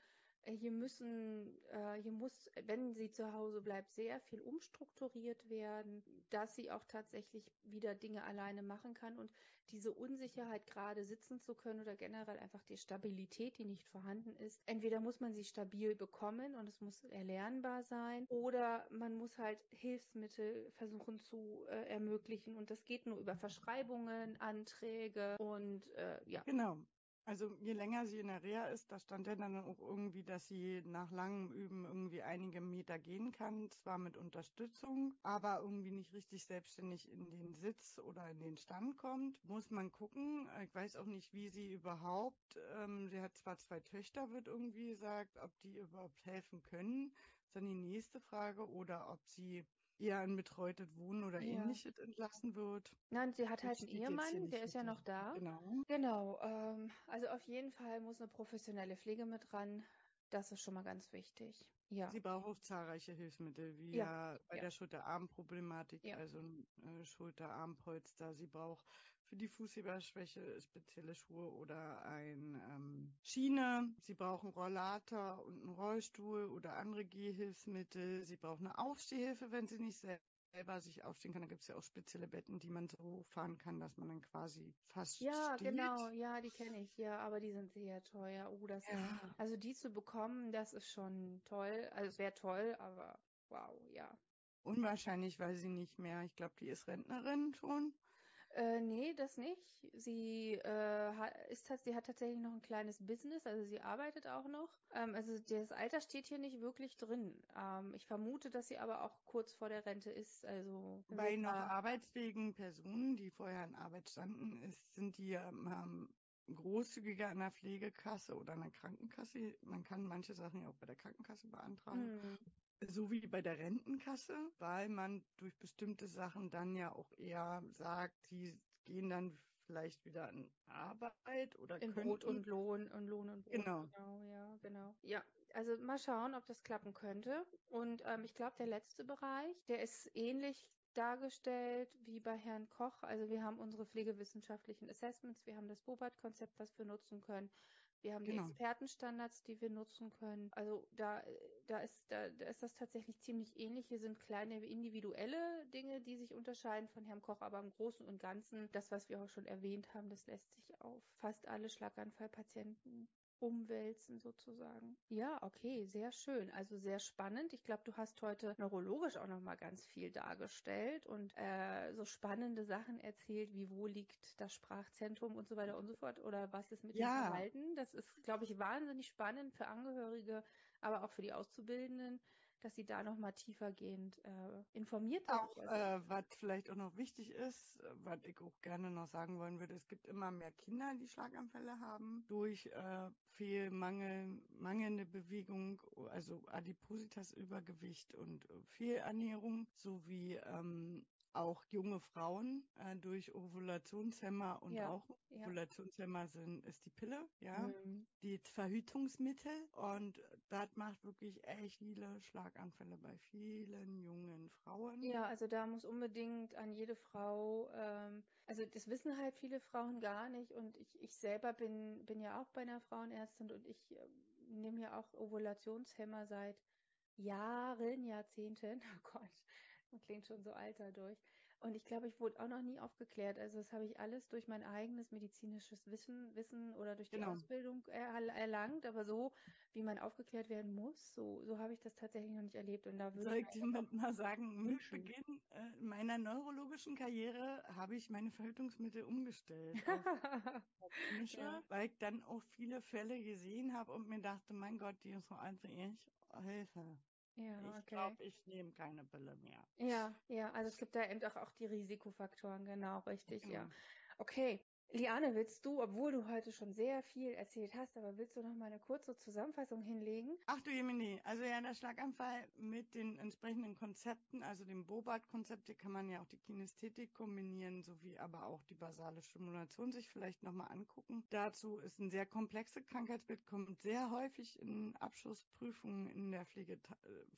Hier müssen, äh, hier muss, wenn sie zu Hause bleibt, sehr viel umstrukturiert werden, dass sie auch tatsächlich wieder Dinge alleine machen kann und diese Unsicherheit gerade sitzen zu können oder generell einfach die Stabilität, die nicht vorhanden ist. Entweder muss man sie stabil bekommen und es muss erlernbar sein oder man muss halt Hilfsmittel versuchen zu äh, ermöglichen und das geht nur über Verschreibungen, Anträge und äh, ja. Genau. Also je länger sie in der Reha ist, da stand ja dann auch irgendwie, dass sie nach langem Üben irgendwie einige Meter gehen kann, zwar mit Unterstützung, aber irgendwie nicht richtig selbstständig in den Sitz oder in den Stand kommt. Muss man gucken. Ich weiß auch nicht, wie sie überhaupt, ähm, sie hat zwar zwei Töchter, wird irgendwie gesagt, ob die überhaupt helfen können. Das ist dann die nächste Frage. Oder ob sie eher ein betreutes Wohnen oder Ja. ähnliches entlassen wird. Nein, sie hat halt einen Ehemann, der ist ja noch da. Genau. Genau, ähm, also auf jeden Fall muss eine professionelle Pflege mit ran. Das ist schon mal ganz wichtig. Ja, Sie braucht auch zahlreiche Hilfsmittel, wie Ja, ja, bei ja. der Schulter-Arm-Problematik, also ein äh, Schulter-Arm-Polster. Sie braucht für die Fußheberschwäche spezielle Schuhe oder ein ähm, Schiene. Sie braucht einen Rollator und einen Rollstuhl oder andere Gehhilfsmittel. Sie braucht eine Aufstehhilfe, wenn sie nicht sel- selber sich aufstehen kann. Da gibt es ja auch spezielle Betten, die man so fahren kann, dass man dann quasi fast ja, steht. genau, ja, die kenne ich, ja, aber die sind sehr teuer. Oh, das ist, Ja. also die zu bekommen, das ist schon toll. Also es wäre toll, aber wow, ja. Unwahrscheinlich, weil sie nicht mehr, ich glaube, die ist Rentnerin schon. Äh, nee, das nicht. Sie, äh, hat, ist, sie hat tatsächlich noch ein kleines Business, also sie arbeitet auch noch. Ähm, also das Alter steht hier nicht wirklich drin. Ähm, ich vermute, dass sie aber auch kurz vor der Rente ist. Also Bei noch arbeitsfähigen Personen, die vorher in Arbeit standen, ist, sind die ähm, großzügiger in der Pflegekasse oder in der Krankenkasse. Man kann manche Sachen ja auch bei der Krankenkasse beantragen, hm, so wie bei der Rentenkasse, weil man durch bestimmte Sachen dann ja auch eher sagt, die gehen dann vielleicht wieder in Arbeit oder in könnten. Brot und Lohn und Lohn und Brot. Genau. Genau, ja, genau. Ja, also mal schauen, ob das klappen könnte. Und ähm, ich glaube, der letzte Bereich, der ist ähnlich dargestellt wie bei Herrn Koch. Also wir haben unsere pflegewissenschaftlichen Assessments, wir haben das Bobat-Konzept, was wir nutzen können. Wir haben die Genau. Expertenstandards, die wir nutzen können. Also da, da ist, da, da ist das tatsächlich ziemlich ähnlich. Hier sind kleine individuelle Dinge, die sich unterscheiden von Herrn Koch, aber im Großen und Ganzen, das, was wir auch schon erwähnt haben, das lässt sich auf fast alle Schlaganfallpatienten umwälzen sozusagen. Ja, okay, sehr schön. Also sehr spannend. Ich glaube, du hast heute neurologisch auch noch mal ganz viel dargestellt und äh, so spannende Sachen erzählt, wie wo liegt das Sprachzentrum und so weiter und so fort oder was ist mit dem Ja. Verhalten. Das ist, glaube ich, wahnsinnig spannend für Angehörige, aber auch für die Auszubildenden, dass sie da noch mal tiefergehend äh, informiert sind. Auch, äh, was vielleicht auch noch wichtig ist, äh, was ich auch gerne noch sagen wollen würde, es gibt immer mehr Kinder, die Schlaganfälle haben, durch äh, viel Mangel, mangelnde Bewegung, also Adipositas, Übergewicht und äh, Fehlernährung, sowie ähm, auch junge Frauen äh, durch Ovulationshemmer und Ja, ja. Ovulationshemmer sind, ist die Pille, ja, Mhm. die Verhütungsmittel und das macht wirklich echt viele Schlaganfälle bei vielen jungen Frauen. Ja, also da muss unbedingt an jede Frau, ähm, also das wissen halt viele Frauen gar nicht und ich, ich selber bin, bin ja auch bei einer Frauenärztin und ich äh, nehme ja auch Ovulationshemmer seit Jahren, Jahrzehnten. Oh Gott, klingt schon so alt dadurch. Und ich glaube, ich wurde auch noch nie aufgeklärt. Also das habe ich alles durch mein eigenes medizinisches Wissen, Wissen oder durch die Genau. Ausbildung er erlangt. Aber so, wie man aufgeklärt werden muss, so, so habe ich das tatsächlich noch nicht erlebt. Und da würde Soll ich ich dir mit mal sagen, mit. Beginn äh, meiner neurologischen Karriere habe ich meine Verhütungsmittel umgestellt auf chemische, Ja. weil ich dann auch viele Fälle gesehen habe und mir dachte, mein Gott, die ist so ich, Hilfe. Ja, Ich okay. glaube, ich nehme keine Pille mehr. Ja, ja, also es gibt da eben auch, auch die Risikofaktoren, genau, richtig, ja. Genau. Okay. Liane, willst du, obwohl du heute schon sehr viel erzählt hast, aber willst du noch mal eine kurze Zusammenfassung hinlegen? Ach du Jemini, also ja, der Schlaganfall mit den entsprechenden Konzepten, also dem Bobart-Konzept, hier kann man ja auch die Kinästhetik kombinieren, sowie aber auch die basale Stimulation sich vielleicht nochmal angucken. Dazu ist ein sehr komplexes Krankheitsbild, kommt sehr häufig in Abschlussprüfungen in der Pflege äh,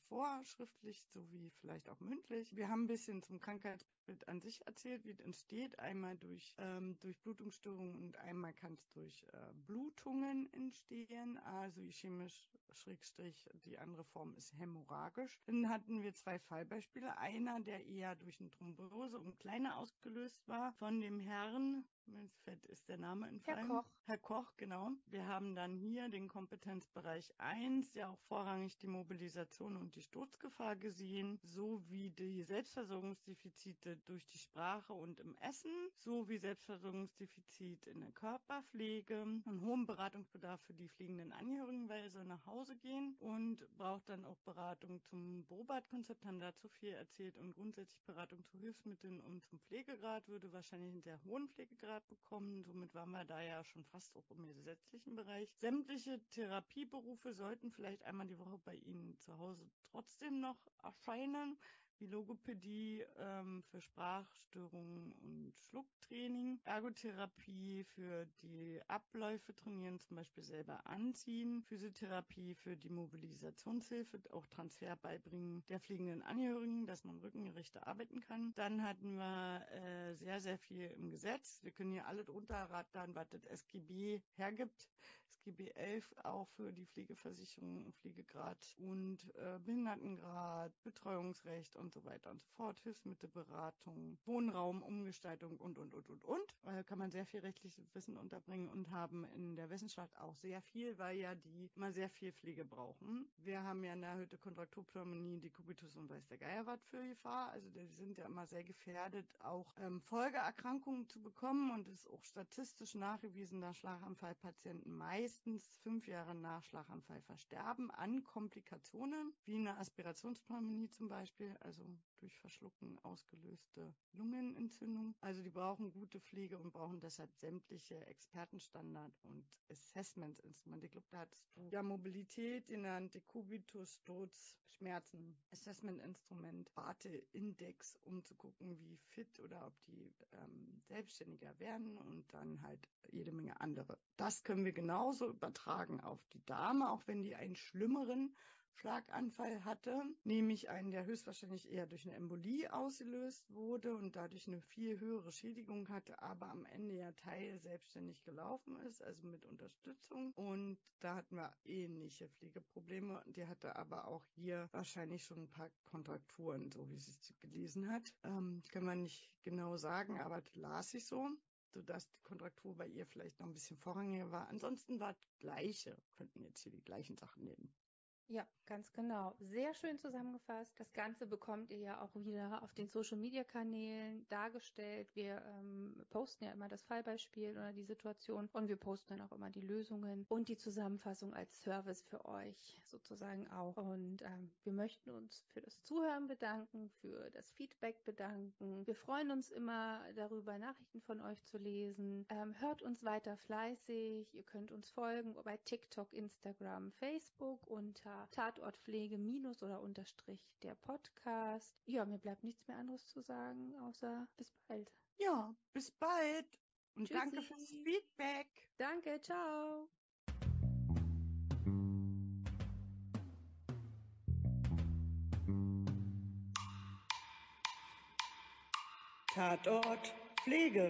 vor, schriftlich sowie vielleicht auch mündlich. Wir haben ein bisschen zum Krankheitsbild an sich erzählt, wie es entsteht, einmal durch, ähm, durch Blutungsstörungen und einmal kann es durch äh, Blutungen entstehen, also ischämisch Schrägstrich, die andere Form ist hämorrhagisch. Dann hatten wir zwei Fallbeispiele. Einer, der eher durch eine Thrombose und kleiner ausgelöst war, von dem Herrn, mir fällt ist der Name entfallen. Koch. Herr Koch, genau. Wir haben dann hier den Kompetenzbereich 1, ja auch vorrangig die Mobilisation und die Sturzgefahr gesehen, sowie die Selbstversorgungsdefizite durch die Sprache und im Essen, sowie Selbstversorgungsdefizit in der Körperpflege, einen hohen Beratungsbedarf für die fliegenden Angehörigen, weil soll nach Hause gehen und braucht dann auch Beratung zum Bobat-Konzept, haben dazu viel erzählt und grundsätzlich Beratung zu Hilfsmitteln und zum Pflegegrad, würde wahrscheinlich einen sehr hohen Pflegegrad bekommen. Somit waren wir da ja schon fast auch im gesetzlichen Bereich. Sämtliche Therapieberufe sollten vielleicht einmal die Woche bei Ihnen zu Hause trotzdem noch erscheinen wie Logopädie ähm, für Sprachstörungen und Schlucktraining, Ergotherapie für die Abläufe trainieren, zum Beispiel selber anziehen, Physiotherapie für die Mobilisationshilfe, auch Transfer beibringen der fliegenden Angehörigen, dass man rückengerechter arbeiten kann. Dann hatten wir äh, sehr, sehr viel im Gesetz. Wir können hier alle drunter rattern, was das SGB hergibt. SGB 11 auch für die Pflegeversicherung, Pflegegrad und äh, Behindertengrad, Betreuungsrecht und so weiter und so fort, Hilfsmittelberatung, Wohnraumumgestaltung und, und, und, und, und. Äh, kann man sehr viel rechtliches Wissen unterbringen und haben in der Wissenschaft auch sehr viel, weil ja die immer sehr viel Pflege brauchen. Wir haben ja in der erhöhte Kontrakturpneumonie, Dekubitus und weiß der Geier was für Gefahr. Also die sind ja immer sehr gefährdet, auch ähm, Folgeerkrankungen zu bekommen und ist auch statistisch nachgewiesen, dass Schlaganfallpatienten meistens fünf Jahre nach Schlaganfall versterben an Komplikationen, wie eine Aspirationspneumonie zum Beispiel, also durch Verschlucken ausgelöste Lungenentzündung. Also die brauchen gute Pflege und brauchen deshalb sämtliche Expertenstandard und Assessment-Instrumente. Ich glaube, da hattest du ja Mobilität genannt, Dekubitus, Sturz, Schmerzen, Assessment-Instrument, Warteindex, um zu gucken, wie fit oder ob die ähm, selbstständiger werden und dann halt jede Menge andere. Das können wir genauso übertragen auf die Dame, auch wenn die einen schlimmeren Schlaganfall hatte, nämlich einen, der höchstwahrscheinlich eher durch eine Embolie ausgelöst wurde und dadurch eine viel höhere Schädigung hatte, aber am Ende ja Teil selbstständig gelaufen ist, also mit Unterstützung. Und da hatten wir ähnliche Pflegeprobleme. Die hatte aber auch hier wahrscheinlich schon ein paar Kontrakturen, so wie sie es gelesen hat. Ähm, kann man nicht genau sagen, aber das las ich so sodass die Kontraktur bei ihr vielleicht noch ein bisschen vorrangiger war. Ansonsten war das Gleiche, könnten jetzt hier die gleichen Sachen nehmen. Ja, ganz genau. Sehr schön zusammengefasst. Das Ganze bekommt ihr ja auch wieder auf den Social Media Kanälen dargestellt. Wir ähm, posten ja immer das Fallbeispiel oder die Situation und wir posten dann auch immer die Lösungen und die Zusammenfassung als Service für euch sozusagen auch. Und ähm, wir möchten uns für das Zuhören bedanken, für das Feedback bedanken. Wir freuen uns immer darüber, Nachrichten von euch zu lesen. Ähm, hört uns weiter fleißig. Ihr könnt uns folgen bei TikTok, Instagram, Facebook unter Tatortpflege minus oder unterstrich der Podcast. Ja, mir bleibt nichts mehr anderes zu sagen, außer bis bald. Ja, bis bald und Tschüssi. danke fürs Feedback. Danke, ciao. Tatort Pflege.